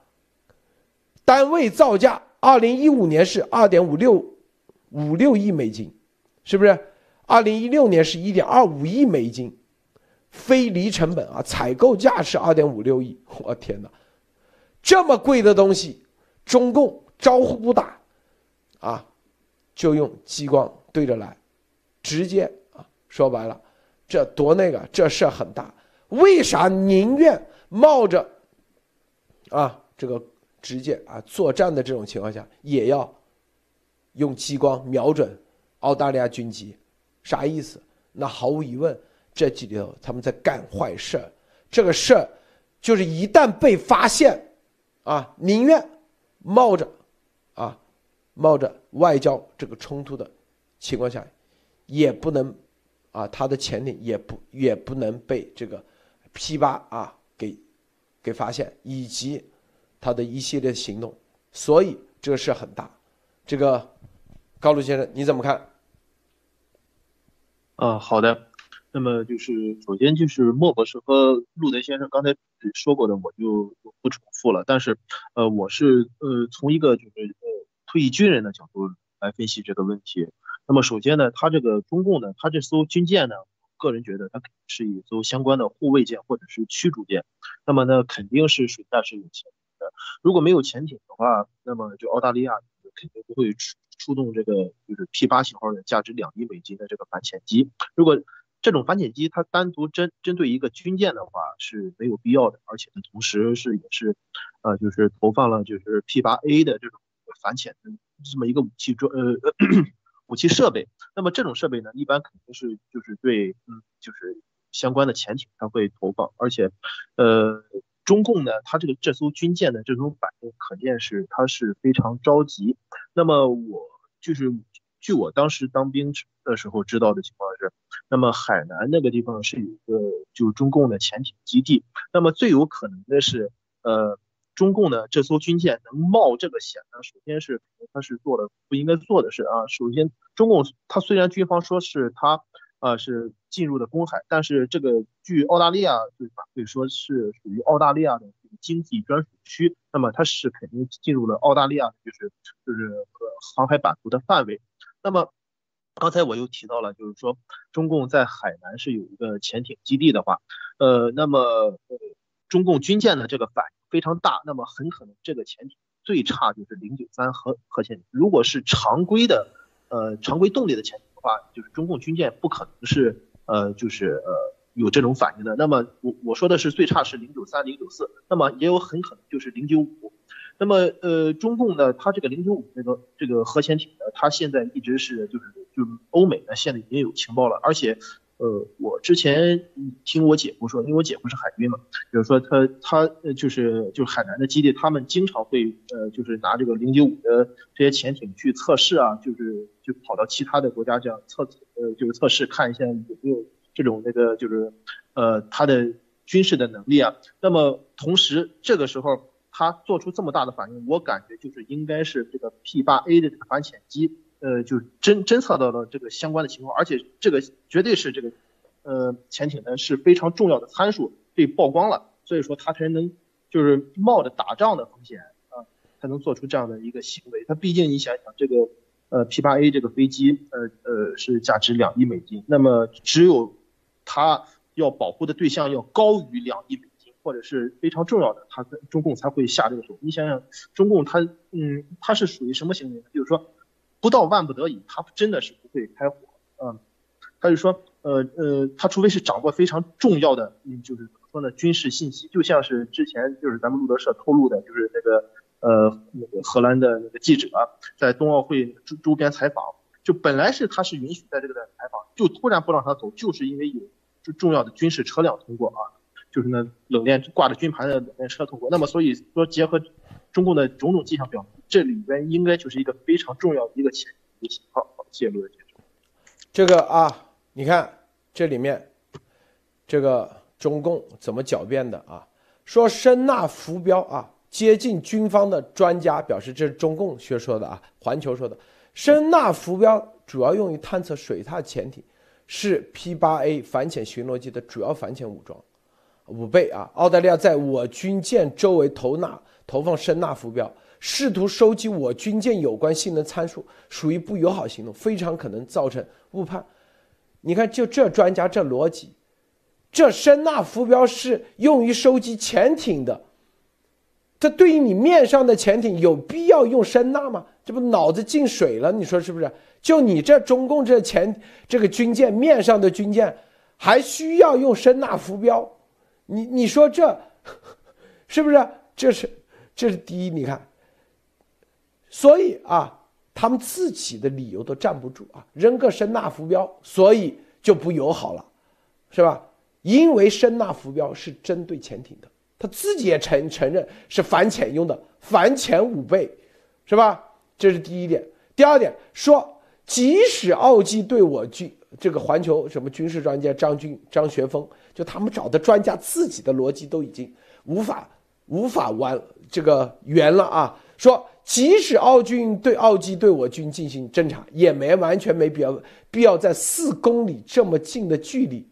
单位造价，二零一五年是二点五六五六亿美金，是不是？二零一六年是一点二五亿美金，非离成本啊，采购价是二点五六亿。我天哪，这么贵的东西，中共招呼不打，啊，就用激光对着来，直接啊，说白了，这多那个，这事很大。为啥宁愿冒着啊这个？直接啊，作战的这种情况下，也要用激光瞄准澳大利亚军机，啥意思？那毫无疑问，这几里头他们在干坏事儿。这个事儿就是一旦被发现，啊，宁愿冒着啊冒着外交这个冲突的情况下，也不能啊他的潜艇也不也不能被这个 P 八啊给给发现，以及。他的一系列行动，所以这个事很大。这个高卢先生你怎么看？啊，好的。那么就是首先就是莫博士和路德先生刚才说过的，我就不重复了。但是呃，我是呃从一个就是呃退役军人的角度来分析这个问题。那么首先呢，他这个中共呢，他这艘军舰呢，个人觉得它是一艘相关的护卫舰或者是驱逐舰。那么呢，肯定是水下是有潜艇的如果没有潜艇的话，那么就澳大利亚肯定不会出出动这个就是 P 八型号的价值两亿美金的这个反潜机。如果这种反潜机它单独针针对一个军舰的话是没有必要的，而且呢，同时是也是，呃，就是投放了就是 P 八 A 的这种反潜的这么一个武器装呃 [clears throat] 武器设备。那么这种设备呢，一般肯定是就是对嗯就是相关的潜艇它会投放，而且呃。中共呢，它这个这艘军舰的这种反应，可见是它是非常着急。那么我就是据我当时当兵的时候知道的情况是，那么海南那个地方是有一个就是中共的潜艇基地。那么最有可能的是，呃，中共的这艘军舰能冒这个险呢，首先是它是做了不应该做的事啊。首先，中共它虽然军方说是它。啊，是进入的公海，但是这个据澳大利亚就是反馈说是属于澳大利亚的经济专属区，那么它是肯定进入了澳大利亚就是就是和航海版图的范围。那么刚才我又提到了，就是说中共在海南是有一个潜艇基地的话，呃，那么呃中共军舰的这个反应非常大，那么很可能这个潜艇最差就是零九三核核潜艇，如果是常规的呃常规动力的潜艇的。话就是中共军舰不可能是呃就是呃有这种反应的。那么我我说的是最差是零九三零九四，那么也有很可能就是零九五。那么呃中共呢，它这个零九五这个这个核潜艇呢，它现在一直是就是就是欧美呢现在已经有情报了，而且。呃，我之前听我姐夫说，因为我姐夫是海军嘛，比如说他他就是就是海南的基地，他们经常会呃就是拿这个零九五的这些潜艇去测试啊，就是就跑到其他的国家这样测呃就是测试看一下有没有这种那个就是呃他的军事的能力啊。那么同时这个时候他做出这么大的反应，我感觉就是应该是这个 P 八 A 的这个反潜机。呃，就侦侦测到了这个相关的情况，而且这个绝对是这个，呃，潜艇呢是非常重要的参数被曝光了，所以说他才能就是冒着打仗的风险啊，才能做出这样的一个行为。他毕竟你想想，这个呃 P 八 A 这个飞机，呃呃是价值两亿美金，那么只有他要保护的对象要高于两亿美，或者是非常重要的，他跟中共才会下这个手。你想想，中共他嗯他是属于什么行为呢？就是说。不到万不得已，他真的是不会开火。嗯，他就说，呃呃，他除非是掌握非常重要的，嗯，就是怎么说呢，军事信息，就像是之前就是咱们路德社透露的，就是那个呃那个荷兰的那个记者在冬奥会周周边采访，就本来是他是允许在这个地采访，就突然不让他走，就是因为有重要的军事车辆通过啊，就是那冷链挂着军牌的冷链车通过。那么所以说，结合中共的种种迹象表明，这里边应该就是一个非常重要的一个前一个信号。好，谢谢陆先生。这个啊，你看这里面，这个中共怎么狡辩的啊？说声纳浮标啊，接近军方的专家表示，这是中共学说的啊，环球说的。声纳浮标主要用于探测水下潜艇，是 P8A 反潜巡逻机的主要反潜武装。五倍啊！澳大利亚在我军舰周围投纳投放声纳浮标，试图收集我军舰有关性能参数，属于不友好行动，非常可能造成误判。你看，就这专家这逻辑，这声纳浮标是用于收集潜艇的。这对于你面上的潜艇有必要用声纳吗？这不脑子进水了？你说是不是？就你这中共这潜这个军舰面上的军舰，还需要用声纳浮标？你你说这 [laughs] 是不是？这是这是第一，你看。所以啊，他们自己的理由都站不住啊，扔个声呐浮标，所以就不友好了，是吧？因为声呐浮标是针对潜艇的。他自己也承承认是反潜用的，反潜五倍，是吧？这是第一点。第二点说，即使澳机对我军这个环球什么军事专家张军张学峰，就他们找的专家自己的逻辑都已经无法无法完这个圆了啊。说即使澳军对澳机对我军进行侦察，也没完全没必要必要在四公里这么近的距离，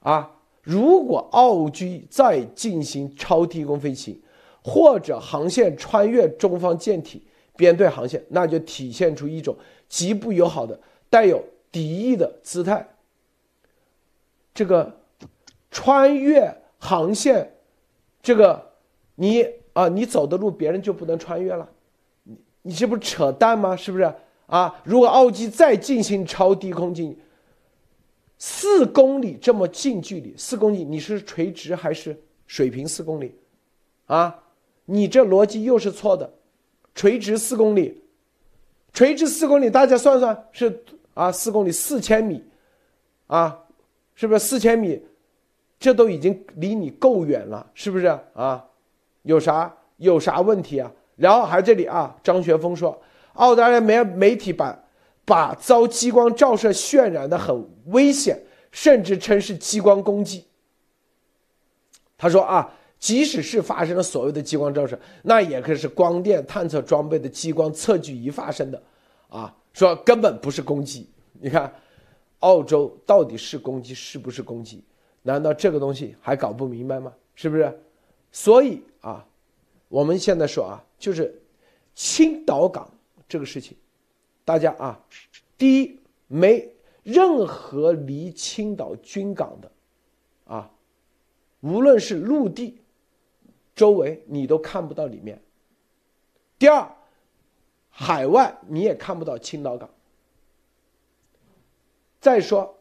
啊。如果澳军再进行超低空飞行，或者航线穿越中方舰艇编队航线，那就体现出一种极不友好的、带有敌意的姿态。这个穿越航线，这个你啊，你走的路别人就不能穿越了？你这不扯淡吗？是不是啊？如果澳机再进行超低空进，四公里这么近距离，四公里你是垂直还是水平四公里？啊，你这逻辑又是错的。垂直四公里，垂直四公里，大家算算是啊，四公里四千米，啊，是不是四千米？这都已经离你够远了，是不是啊？有啥有啥问题啊？然后还这里啊，张学峰说，澳大利亚媒媒体把。把遭激光照射渲染的很危险，甚至称是激光攻击。他说啊，即使是发生了所谓的激光照射，那也可以是光电探测装备的激光测距仪发生的，啊，说根本不是攻击。你看，澳洲到底是攻击是不是攻击？难道这个东西还搞不明白吗？是不是？所以啊，我们现在说啊，就是青岛港这个事情。大家啊，第一，没任何离青岛军港的，啊，无论是陆地周围，你都看不到里面。第二，海外你也看不到青岛港。再说，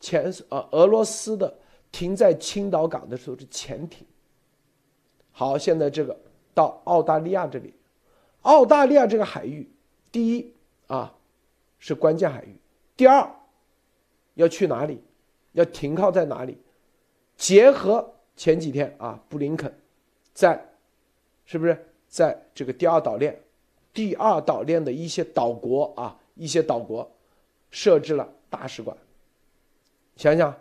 前呃俄罗斯的停在青岛港的时候是潜艇。好，现在这个到澳大利亚这里，澳大利亚这个海域，第一。啊，是关键海域。第二，要去哪里？要停靠在哪里？结合前几天啊，布林肯在，是不是在这个第二岛链、第二岛链的一些岛国啊，一些岛国设置了大使馆？想想，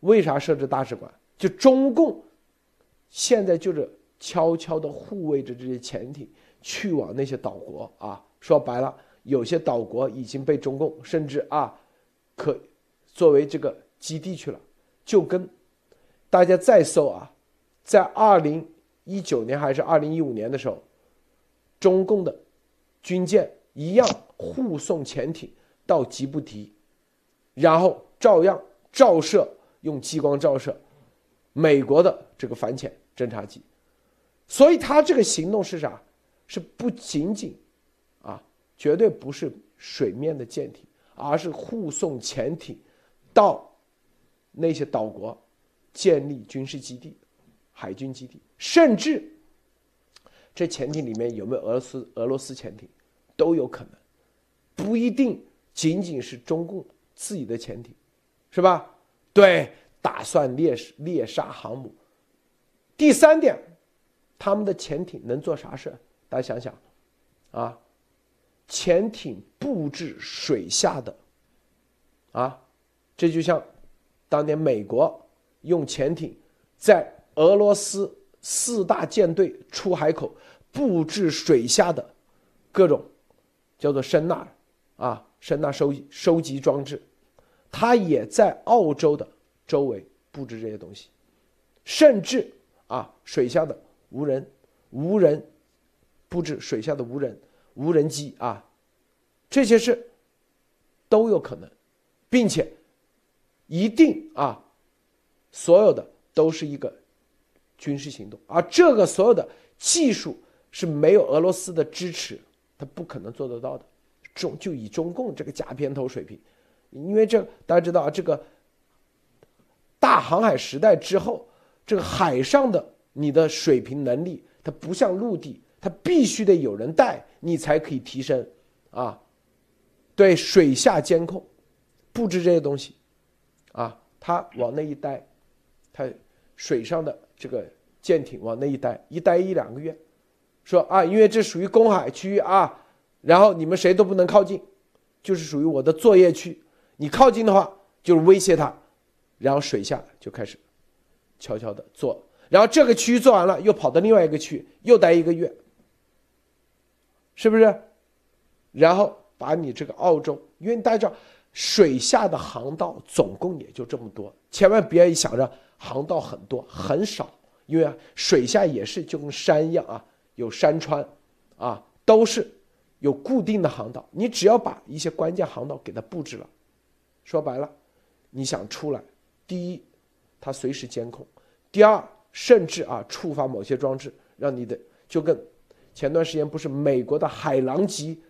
为啥设置大使馆？就中共现在就是悄悄的护卫着这些潜艇去往那些岛国啊。说白了。有些岛国已经被中共甚至啊，可作为这个基地去了，就跟大家再搜啊，在二零一九年还是二零一五年的时候，中共的军舰一样护送潜艇到吉布提，然后照样照射用激光照射美国的这个反潜侦察机，所以他这个行动是啥？是不仅仅啊。绝对不是水面的舰艇，而是护送潜艇到那些岛国建立军事基地、海军基地，甚至这潜艇里面有没有俄罗斯俄罗斯潜艇都有可能，不一定仅仅是中共自己的潜艇，是吧？对，打算猎猎杀航母。第三点，他们的潜艇能做啥事？大家想想，啊，潜艇布置水下的，啊，这就像当年美国用潜艇在俄罗斯四大舰队出海口布置水下的各种叫做声呐啊，声呐收收集装置，他也在澳洲的周围布置这些东西，甚至。啊，水下的无人无人布置水下的无人无人机啊，这些事都有可能，并且一定啊，所有的都是一个军事行动，而这个所有的技术是没有俄罗斯的支持，他不可能做得到的。中就以中共这个假片头水平，因为这大家知道啊，这个大航海时代之后。这个海上的你的水平能力，它不像陆地，它必须得有人带你才可以提升，啊，对水下监控，布置这些东西，啊，他往那一待，他水上的这个舰艇往那一待，一待一两个月，说啊，因为这属于公海区域啊，然后你们谁都不能靠近，就是属于我的作业区，你靠近的话就是威胁他，然后水下就开始。悄悄的做，然后这个区域做完了，又跑到另外一个区域，又待一个月，是不是？然后把你这个澳洲，因为大家知道，水下的航道总共也就这么多，千万别想着航道很多，很少，因为，水下也是就跟山一样啊，有山川，啊，都是有固定的航道，你只要把一些关键航道给它布置了，说白了，你想出来，第一。它随时监控。第二，甚至啊，触发某些装置，让你的就跟前段时间不是美国的海狼级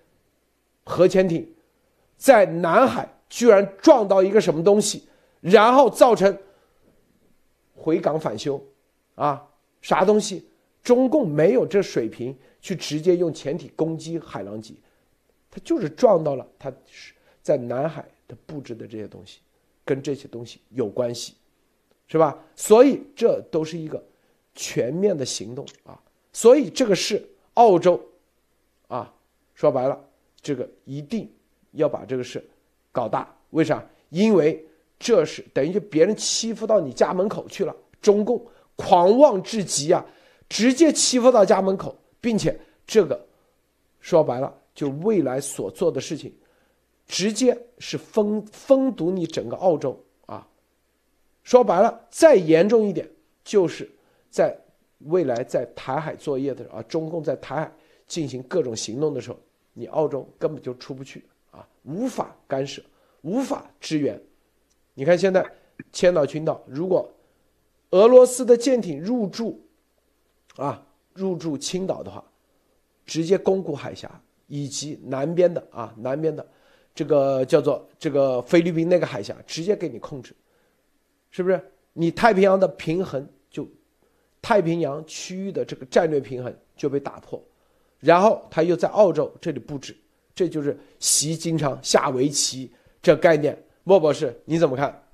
核潜艇在南海居然撞到一个什么东西，然后造成回港返修啊？啥东西？中共没有这水平去直接用潜艇攻击海狼级，它就是撞到了它在南海他布置的这些东西，跟这些东西有关系。是吧？所以这都是一个全面的行动啊！所以这个是澳洲啊，说白了，这个一定要把这个事搞大。为啥？因为这是等于就别人欺负到你家门口去了，中共狂妄至极啊，直接欺负到家门口，并且这个说白了，就未来所做的事情，直接是封封堵你整个澳洲啊。说白了，再严重一点，就是在未来在台海作业的时候啊，中共在台海进行各种行动的时候，你澳洲根本就出不去啊，无法干涉，无法支援。你看现在千岛群岛，如果俄罗斯的舰艇入驻啊，入驻青岛的话，直接宫古海峡以及南边的啊，南边的这个叫做这个菲律宾那个海峡，直接给你控制。是不是你太平洋的平衡就，太平洋区域的这个战略平衡就被打破，然后他又在澳洲这里布置，这就是习经常下围棋这概念。莫博士你怎么看？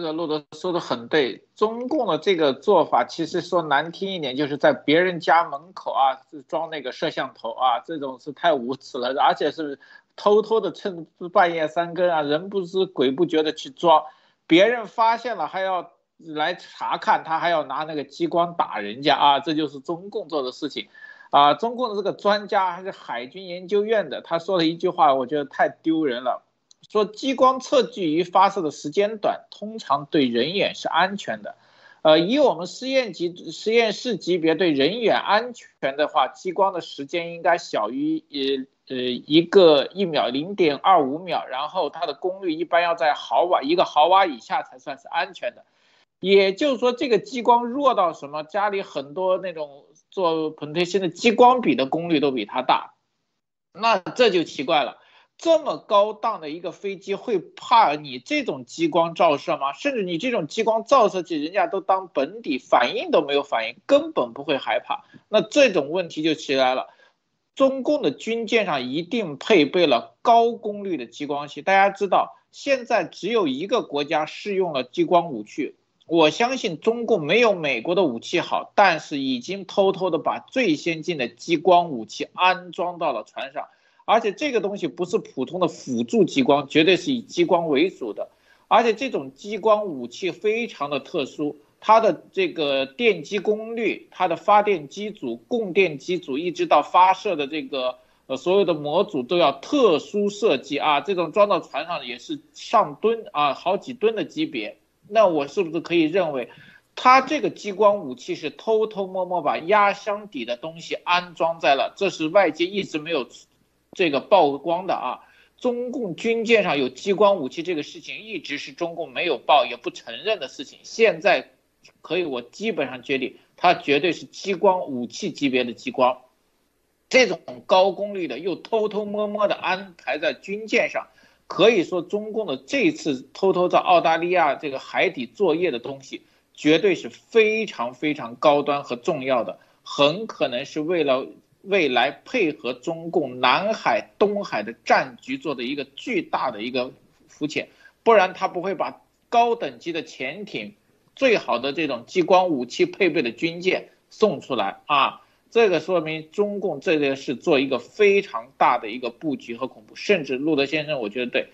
这个路德说的很对，中共的这个做法其实说难听一点，就是在别人家门口啊装那个摄像头啊，这种是太无耻了，而且是。偷偷的趁半夜三更啊，人不知鬼不觉的去装，别人发现了还要来查看，他还要拿那个激光打人家啊，这就是中共做的事情，啊，中共的这个专家还是海军研究院的，他说了一句话，我觉得太丢人了，说激光测距仪发射的时间短，通常对人眼是安全的，呃，以我们实验级实验室级别对人眼安全的话，激光的时间应该小于呃。呃，一个一秒零点二五秒，然后它的功率一般要在毫瓦一个毫瓦以下才算是安全的。也就是说，这个激光弱到什么？家里很多那种做喷推芯的激光笔的功率都比它大，那这就奇怪了。这么高档的一个飞机会怕你这种激光照射吗？甚至你这种激光照射器，人家都当本底反应都没有反应，根本不会害怕。那这种问题就起来了。中共的军舰上一定配备了高功率的激光器。大家知道，现在只有一个国家试用了激光武器。我相信中共没有美国的武器好，但是已经偷偷的把最先进的激光武器安装到了船上，而且这个东西不是普通的辅助激光，绝对是以激光为主的。而且这种激光武器非常的特殊，它的这个电机功率、它的发电机组、供电机组，一直到发射的这个呃所有的模组都要特殊设计啊，这种装到船上也是上吨啊，好几吨的级别。那我是不是可以认为，他这个激光武器是偷偷摸摸把压箱底的东西安装在了？这是外界一直没有这个曝光的啊！中共军舰上有激光武器这个事情，一直是中共没有报也不承认的事情。现在可以，我基本上确定，它绝对是激光武器级别的激光，这种高功率的又偷偷摸摸的安排在军舰上。可以说，中共的这次偷偷在澳大利亚这个海底作业的东西，绝对是非常非常高端和重要的，很可能是为了未来配合中共南海、东海的战局做的一个巨大的一个浮潜，不然他不会把高等级的潜艇、最好的这种激光武器配备的军舰送出来啊。这个说明中共这件事做一个非常大的一个布局和恐怖，甚至路德先生，我觉得对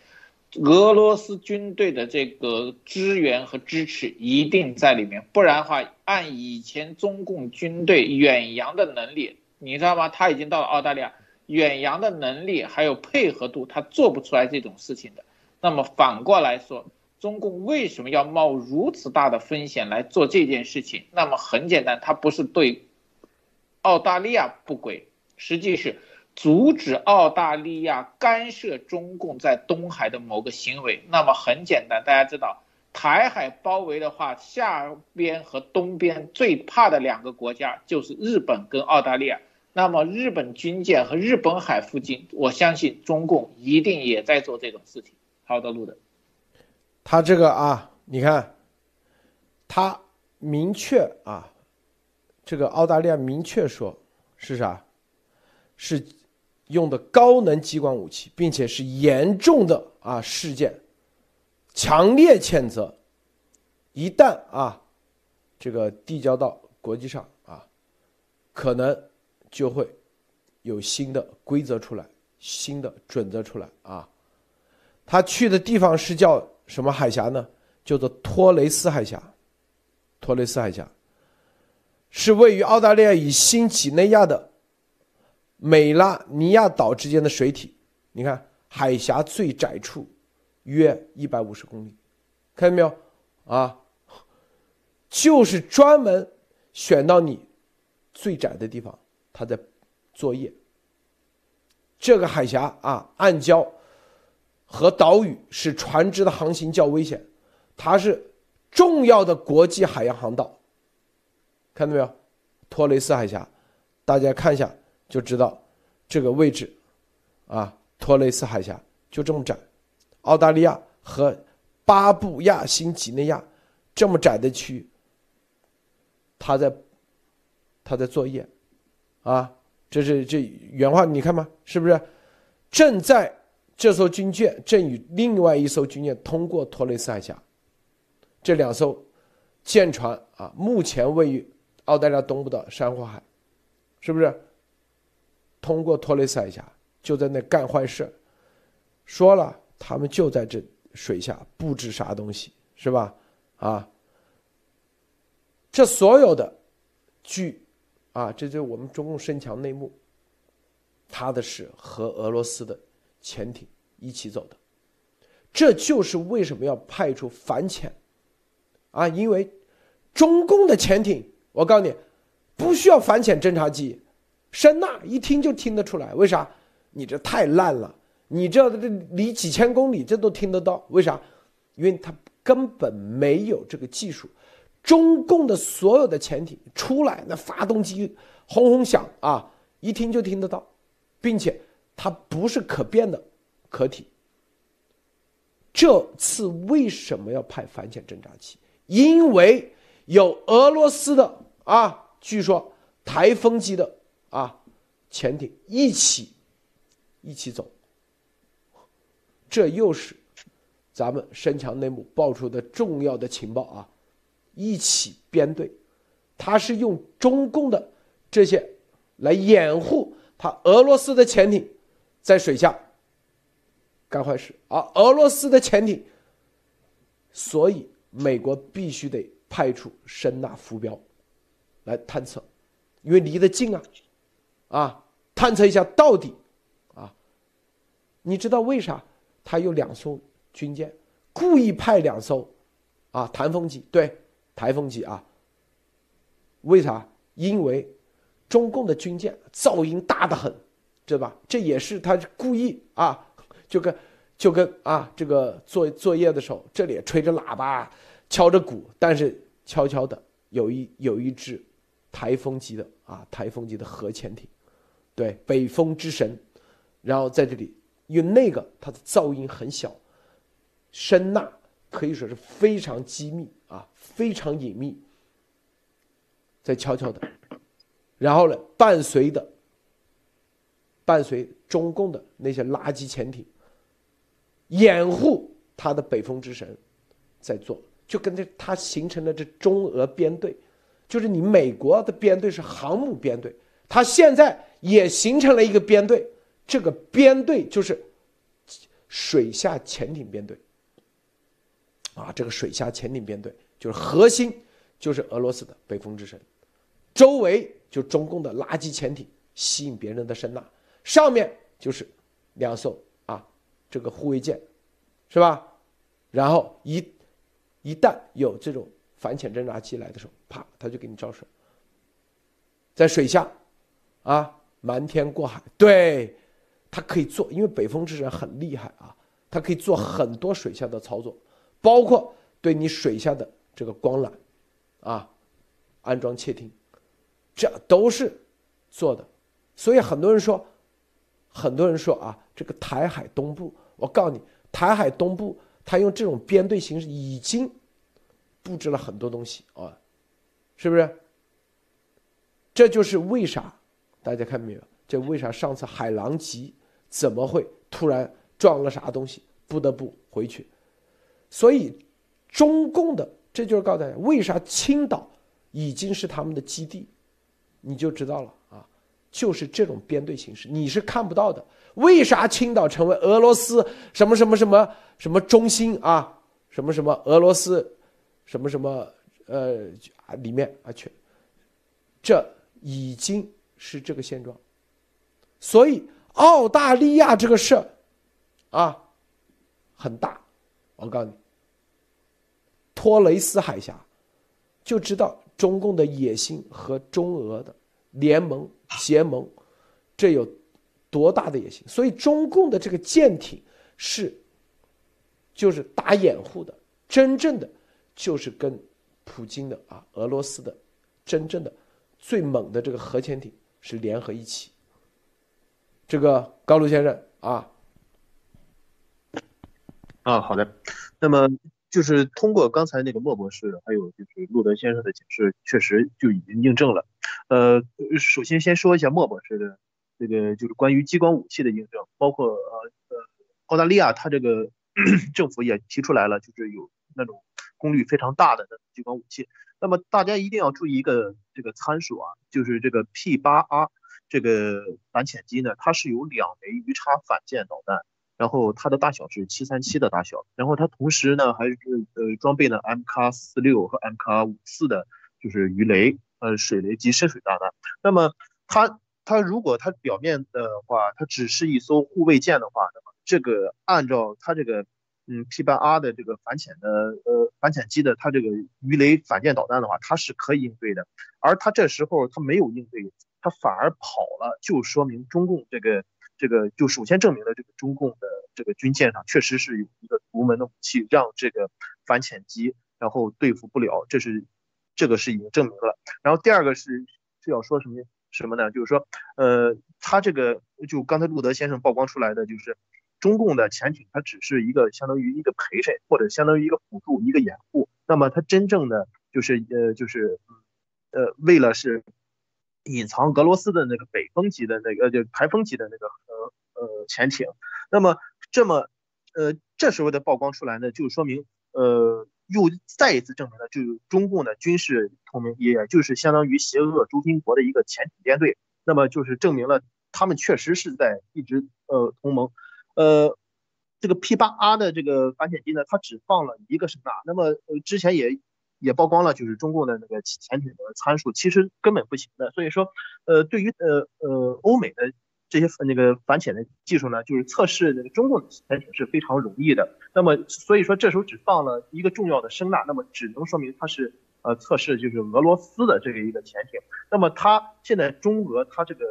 俄罗斯军队的这个支援和支持一定在里面，不然的话，按以前中共军队远洋的能力，你知道吗？他已经到了澳大利亚，远洋的能力还有配合度，他做不出来这种事情的。那么反过来说，中共为什么要冒如此大的风险来做这件事情？那么很简单，他不是对。澳大利亚不轨，实际是阻止澳大利亚干涉中共在东海的某个行为。那么很简单，大家知道，台海包围的话，下边和东边最怕的两个国家就是日本跟澳大利亚。那么日本军舰和日本海附近，我相信中共一定也在做这种事情。好的，路的，他这个啊，你看，他明确啊。这个澳大利亚明确说，是啥？是用的高能激光武器，并且是严重的啊事件，强烈谴责。一旦啊，这个递交到国际上啊，可能就会有新的规则出来，新的准则出来啊。他去的地方是叫什么海峡呢？叫做托雷斯海峡，托雷斯海峡。是位于澳大利亚与新几内亚的美拉尼亚岛之间的水体，你看海峡最窄处约一百五十公里，看见没有？啊，就是专门选到你最窄的地方，他在作业。这个海峡啊，暗礁和岛屿使船只的航行较危险，它是重要的国际海洋航道。看到没有，托雷斯海峡，大家看一下就知道这个位置，啊，托雷斯海峡就这么窄，澳大利亚和巴布亚新几内亚这么窄的区域，他在他在作业，啊，这是这原话你看吗？是不是正在这艘军舰正与另外一艘军舰通过托雷斯海峡，这两艘舰船啊，目前位于。澳大利亚东部的珊瑚海，是不是？通过托雷斯海峡就在那干坏事，说了他们就在这水下布置啥东西，是吧？啊，这所有的据啊，这就是我们中共深强内幕，他的是和俄罗斯的潜艇一起走的，这就是为什么要派出反潜啊，因为中共的潜艇。我告诉你，不需要反潜侦察机，声呐一听就听得出来。为啥？你这太烂了，你这这离几千公里这都听得到。为啥？因为它根本没有这个技术。中共的所有的潜艇出来，那发动机轰轰响啊，一听就听得到，并且它不是可变的壳体。这次为什么要派反潜侦察机？因为有俄罗斯的。啊，据说台风级的啊潜艇一起一起走，这又是咱们深强内幕爆出的重要的情报啊！一起编队，他是用中共的这些来掩护他俄罗斯的潜艇在水下干坏事，而俄罗斯的潜艇，所以美国必须得派出声纳浮标来探测，因为离得近啊，啊，探测一下到底啊，你知道为啥他有两艘军舰，故意派两艘啊台风级对。台风级啊，为啥？因为中共的军舰噪音大得很，知道吧？这也是他故意啊，[laughs] 就跟就跟啊，这个做作业的时候，这里吹着喇叭，敲着鼓，但是悄悄的有一有一只台风级的啊，台风级的核潜艇，对，北风之神，然后在这里，因为那个它的噪音很小，声呐可以说是非常机密。啊，非常隐秘，在悄悄的，然后呢，伴随的，伴随中共的那些垃圾潜艇，掩护他的北风之神，在做，就跟这他形成了这中俄编队，就是你美国的编队是航母编队，他现在也形成了一个编队，这个编队就是水下潜艇编队。啊，这个水下潜艇编队就是核心，就是俄罗斯的北风之神，周围就中共的垃圾潜艇吸引别人的声呐，上面就是两艘啊，这个护卫舰，是吧？然后一一旦有这种反潜侦察机来的时候，啪，他就给你照射。在水下，啊，瞒天过海，对，他可以做，因为北风之神很厉害啊，他可以做很多水下的操作。包括对你水下的这个光缆，啊，安装窃听，这都是做的。所以很多人说，很多人说啊，这个台海东部，我告诉你，台海东部他用这种编队形式已经布置了很多东西啊，是不是？这就是为啥大家看没有？这为啥上次海狼级怎么会突然撞了啥东西，不得不回去？所以，中共的这就是告诉大家，为啥青岛已经是他们的基地，你就知道了啊，就是这种编队形式，你是看不到的。为啥青岛成为俄罗斯什么什么什么什么中心啊？什么什么俄罗斯什么什么呃里面啊全，这已经是这个现状。所以澳大利亚这个事儿啊很大。我告诉你，托雷斯海峡，就知道中共的野心和中俄的联盟结盟，这有多大的野心？所以中共的这个舰艇是，就是打掩护的，真正的就是跟普京的啊，俄罗斯的真正的最猛的这个核潜艇是联合一起。这个高卢先生啊。啊，好的。那么就是通过刚才那个莫博士，还有就是路德先生的解释，确实就已经印证了。呃，首先先说一下莫博士的这个就是关于激光武器的印证，包括呃呃澳大利亚，它这个 [coughs] 政府也提出来了，就是有那种功率非常大的那种激光武器。那么大家一定要注意一个这个参数啊，就是这个 P8R 这个反潜机呢，它是有两枚鱼叉反舰导弹。然后它的大小是七三七的大小，然后它同时呢还是呃装备了 MK 四六和 MK 五四的，就是鱼雷、呃水雷及深水炸弹。那么它它如果它表面的话，它只是一艘护卫舰的话，那么这个按照它这个嗯 P 八 R 的这个反潜的呃反潜机的它这个鱼雷反舰导弹的话，它是可以应对的。而它这时候它没有应对，它反而跑了，就说明中共这个。这个就首先证明了这个中共的这个军舰上确实是有一个独门的武器，让这个反潜机然后对付不了，这是这个是已经证明了。然后第二个是是要说什么什么呢？就是说，呃，他这个就刚才路德先生曝光出来的，就是中共的潜艇，它只是一个相当于一个陪衬，或者相当于一个辅助、一个掩护。那么它真正的就是呃就是呃为了是隐藏俄罗斯的那个北风级的那个就台风级的那个呃呃潜艇。那么这么呃这时候的曝光出来呢，就说明呃又再一次证明了，就是中共的军事同盟，也就是相当于邪恶中心国的一个潜艇编队。那么就是证明了他们确实是在一直呃同盟，呃。这个 P 八 R 的这个反潜机呢，它只放了一个声呐。那么呃之前也也曝光了，就是中共的那个潜艇的参数其实根本不行的。所以说，呃对于呃呃欧美的这些那个反潜的技术呢，就是测试这个中共的潜艇是非常容易的。那么所以说这时候只放了一个重要的声呐，那么只能说明它是呃测试就是俄罗斯的这个一个潜艇。那么它现在中俄它这个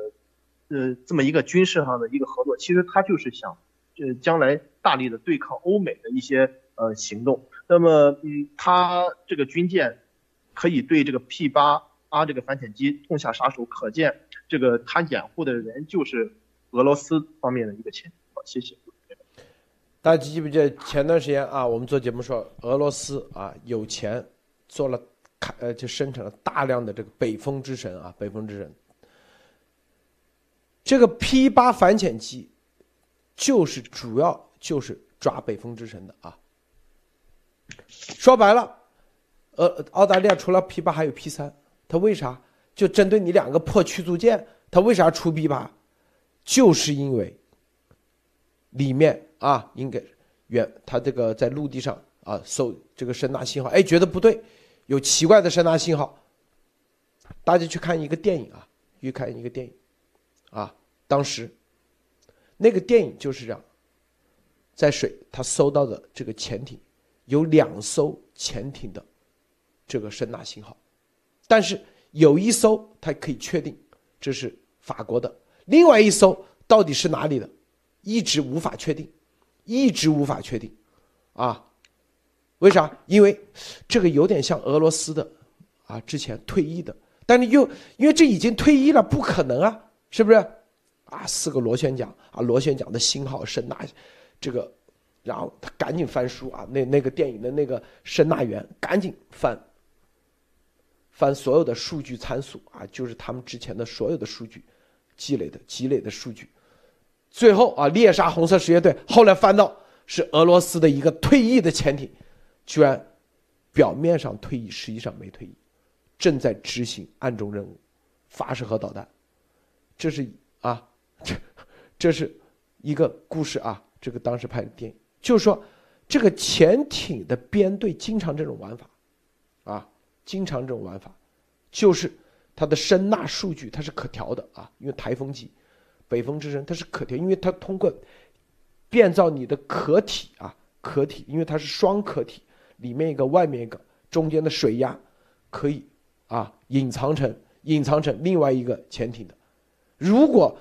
呃这么一个军事上的一个合作，其实它就是想。呃，将来大力的对抗欧美的一些呃行动，那么嗯，它这个军舰可以对这个 P 八 R 这个反潜机痛下杀手，可见这个它掩护的人就是俄罗斯方面的一个潜艇。好，谢谢。大家记不记得前段时间啊，我们做节目说俄罗斯啊有钱做了开呃就生产了大量的这个北风之神啊，北风之神这个 P 八反潜机。就是主要就是抓北风之神的啊。说白了，呃，澳大利亚除了 P 八还有 P 三，它为啥就针对你两个破驱逐舰，它为啥出 P 八？就是因为里面啊，应该远它这个在陆地上啊，搜这个声呐信号，哎，觉得不对，有奇怪的声呐信号。大家去看一个电影啊，去看一个电影啊，当时。那个电影就是这样，在水他搜到的这个潜艇，有两艘潜艇的这个声呐信号，但是有一艘它可以确定这是法国的，另外一艘到底是哪里的，一直无法确定，一直无法确定，啊，为啥？因为这个有点像俄罗斯的，啊，之前退役的，但是又因为这已经退役了，不可能啊，是不是？啊，四个螺旋桨啊，螺旋桨的信号声呐，这个，然后他赶紧翻书啊，那那个电影的那个声呐员赶紧翻，翻所有的数据参数啊，就是他们之前的所有的数据积累的积累的数据，最后啊，猎杀红色实业队，后来翻到是俄罗斯的一个退役的潜艇，居然表面上退役，实际上没退役，正在执行暗中任务，发射核导弹，这是啊。这，这是一个故事啊！这个当时拍的电影，就是说，这个潜艇的编队经常这种玩法，啊，经常这种玩法，就是它的声呐数据它是可调的啊，因为台风级，北风之声它是可调，因为它通过变造你的壳体啊，壳体，因为它是双壳体，里面一个，外面一个，中间的水压可以啊隐藏成隐藏成另外一个潜艇的，如果。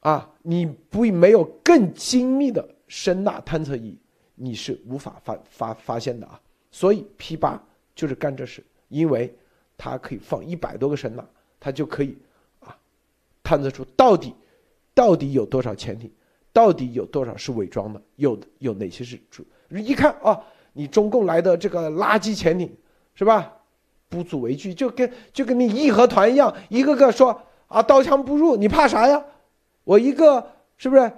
啊，你不没有更精密的声呐探测仪，你是无法发发发现的啊。所以 P 八就是干这事，因为它可以放一百多个声呐，它就可以啊探测出到底到底有多少潜艇，到底有多少是伪装的，有有哪些是主。一看啊，你中共来的这个垃圾潜艇是吧？不足为惧，就跟就跟你义和团一样，一个个说啊刀枪不入，你怕啥呀？我一个是不是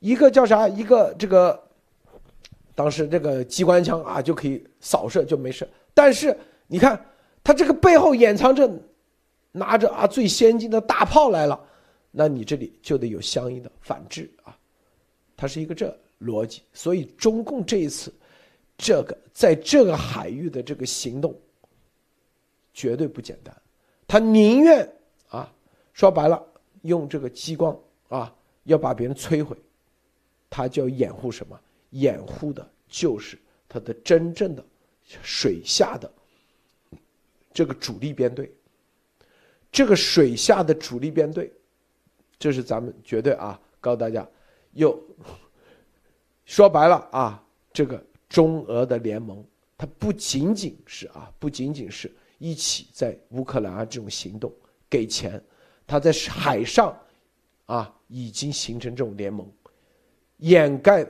一个叫啥？一个这个当时这个机关枪啊就可以扫射就没事。但是你看他这个背后掩藏着拿着啊最先进的大炮来了，那你这里就得有相应的反制啊。它是一个这逻辑，所以中共这一次这个在这个海域的这个行动绝对不简单，他宁愿啊说白了用这个激光。啊，要把别人摧毁，他就要掩护什么？掩护的就是他的真正的水下的这个主力编队。这个水下的主力编队，这是咱们绝对啊，告诉大家，又 [laughs] 说白了啊，这个中俄的联盟，它不仅仅是啊，不仅仅是一起在乌克兰啊这种行动给钱，他在海上。啊，已经形成这种联盟，掩盖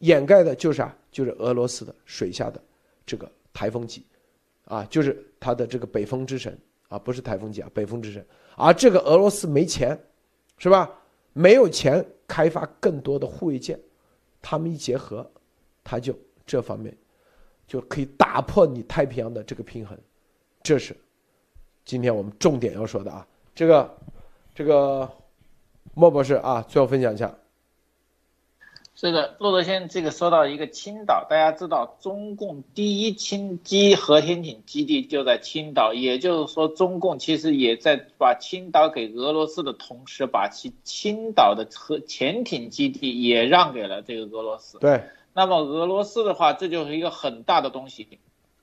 掩盖的就是啥？就是俄罗斯的水下的这个台风级，啊，就是他的这个北风之神啊，不是台风级啊，北风之神。而这个俄罗斯没钱，是吧？没有钱开发更多的护卫舰，他们一结合，他就这方面就可以打破你太平洋的这个平衡，这是今天我们重点要说的啊。这个这个莫博士啊，最后分享一下。这个骆驼先这个说到一个青岛，大家知道中共第一轻机核潜艇基地就在青岛，也就是说中共其实也在把青岛给俄罗斯的同时，把其青岛的核潜艇基地也让给了这个俄罗斯。对，那么俄罗斯的话，这就是一个很大的东西，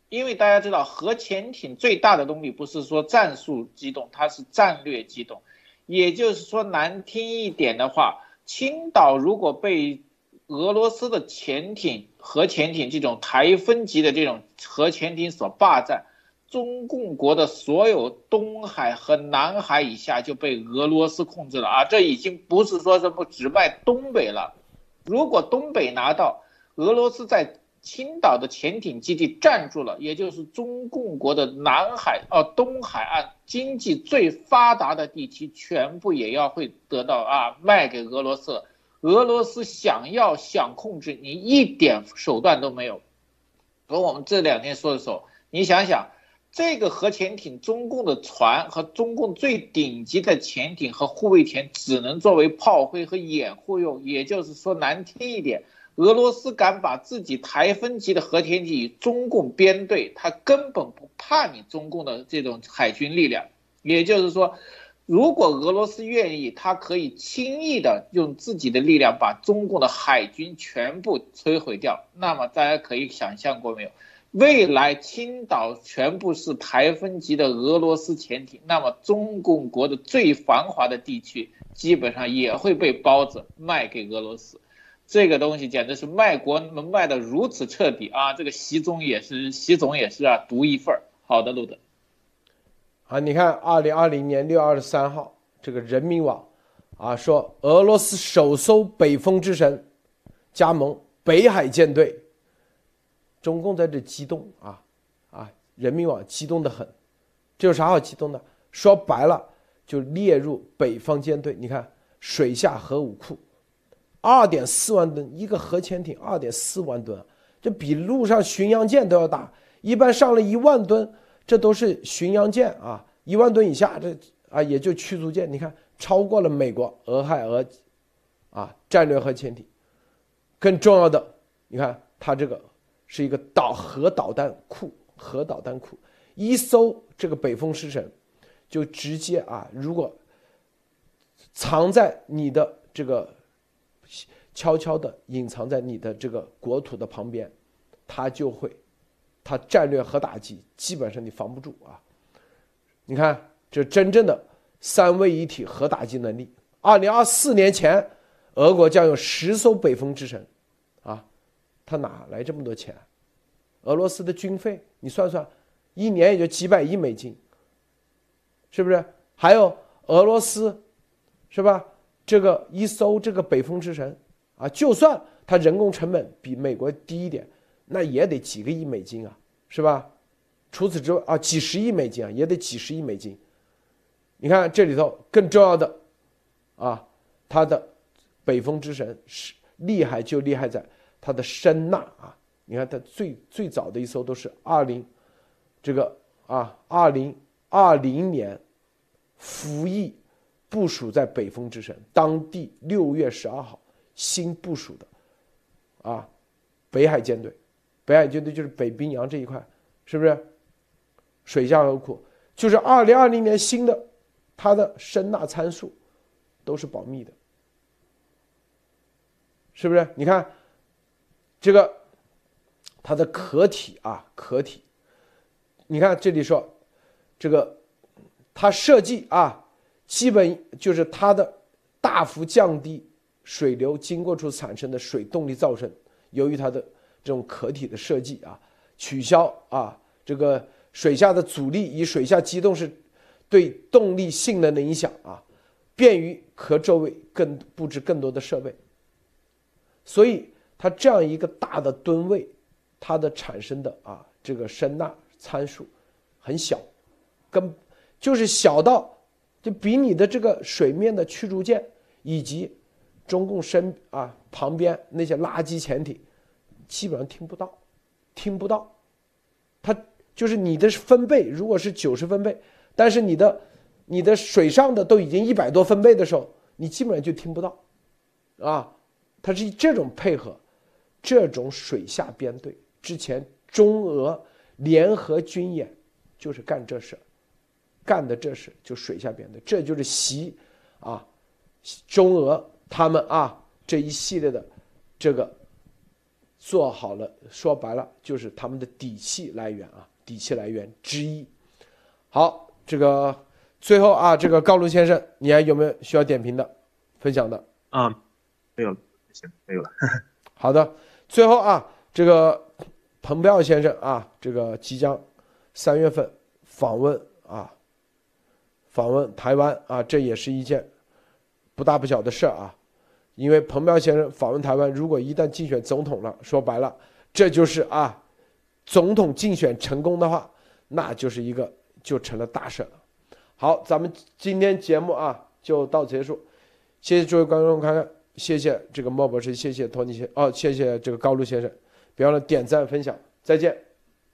因为大家知道核潜艇最大的动力不是说战术机动，它是战略机动，也就是说难听一点的话，青岛如果被俄罗斯的潜艇、核潜艇这种台风级的这种核潜艇所霸占，中共国的所有东海和南海以下就被俄罗斯控制了啊！这已经不是说什么只卖东北了，如果东北拿到，俄罗斯在青岛的潜艇基地占住了，也就是中共国的南海哦东海岸经济最发达的地区，全部也要会得到啊卖给俄罗斯了。俄罗斯想要想控制你一点手段都没有，和我们这两天说的时候，你想想，这个核潜艇，中共的船和中共最顶级的潜艇和护卫舰只能作为炮灰和掩护用，也就是说难听一点，俄罗斯敢把自己台风级的核潜艇与中共编队，他根本不怕你中共的这种海军力量，也就是说。如果俄罗斯愿意，他可以轻易的用自己的力量把中共的海军全部摧毁掉。那么大家可以想象过没有？未来青岛全部是台风级的俄罗斯潜艇，那么中共国的最繁华的地区基本上也会被包子卖给俄罗斯。这个东西简直是卖国能卖的如此彻底啊！这个习总也是，习总也是啊，独一份儿。好的，路德。啊，你看，二零二零年六月二十三号，这个人民网，啊，说俄罗斯首艘北风之神，加盟北海舰队。中共在这激动啊，啊，人民网激动的很，这有啥好激动的？说白了，就列入北方舰队。你看，水下核武库，二点四万吨一个核潜艇，二点四万吨，这比陆上巡洋舰都要大，一般上了一万吨。这都是巡洋舰啊，一万吨以下，这啊也就驱逐舰。你看，超过了美国俄亥俄，啊战略核潜艇。更重要的，你看它这个是一个导核导弹库，核导弹库。一艘这个北风狮神，就直接啊，如果藏在你的这个悄悄的隐藏在你的这个国土的旁边，它就会。它战略核打击基本上你防不住啊！你看，这真正的三位一体核打击能力。二零二四年前，俄国将有十艘北风之神，啊，他哪来这么多钱？俄罗斯的军费你算算，一年也就几百亿美金，是不是？还有俄罗斯，是吧？这个一艘这个北风之神，啊，就算它人工成本比美国低一点。那也得几个亿美金啊，是吧？除此之外啊，几十亿美金啊，也得几十亿美金。你看这里头更重要的，啊，它的北风之神是厉害就厉害在它的声呐啊！你看它最最早的一艘都是二零，这个啊，二零二零年服役部署在北风之神，当地六月十二号新部署的，啊，北海舰队。北海舰队就是北冰洋这一块，是不是？水下核库就是二零二零年新的，它的声呐参数都是保密的，是不是？你看这个它的壳体啊，壳体，你看这里说这个它设计啊，基本就是它的大幅降低水流经过处产生的水动力噪声，由于它的。这种壳体的设计啊，取消啊，这个水下的阻力与水下机动是对动力性能的影响啊，便于壳周围更布置更多的设备。所以它这样一个大的吨位，它的产生的啊这个声呐参数很小，跟就是小到就比你的这个水面的驱逐舰以及中共身啊旁边那些垃圾潜艇，基本上听不到，听不到。它就是你的分贝，如果是九十分贝，但是你的你的水上的都已经一百多分贝的时候，你基本上就听不到，啊，它是这种配合，这种水下编队之前中俄联合军演就是干这事。干的这事就水下编队，这就是习啊，中俄他们啊这一系列的这个做好了，说白了就是他们的底气来源啊，底气来源之一。好，这个最后啊，这个高卢先生，你还有没有需要点评的、分享的？啊，没有了，行，没有了。[laughs] 好的，最后啊，这个彭彪先生啊，这个即将三月份访问啊。访问台湾啊，这也是一件不大不小的事啊。因为彭彪先生访问台湾，如果一旦竞选总统了，说白了，这就是啊，总统竞选成功的话，那就是一个就成了大事了。好，咱们今天节目啊就到此结束，谢谢诸位观众看看，谢谢这个莫博士，谢谢托尼先哦，谢谢这个高露先生，别忘了点赞分享，再见。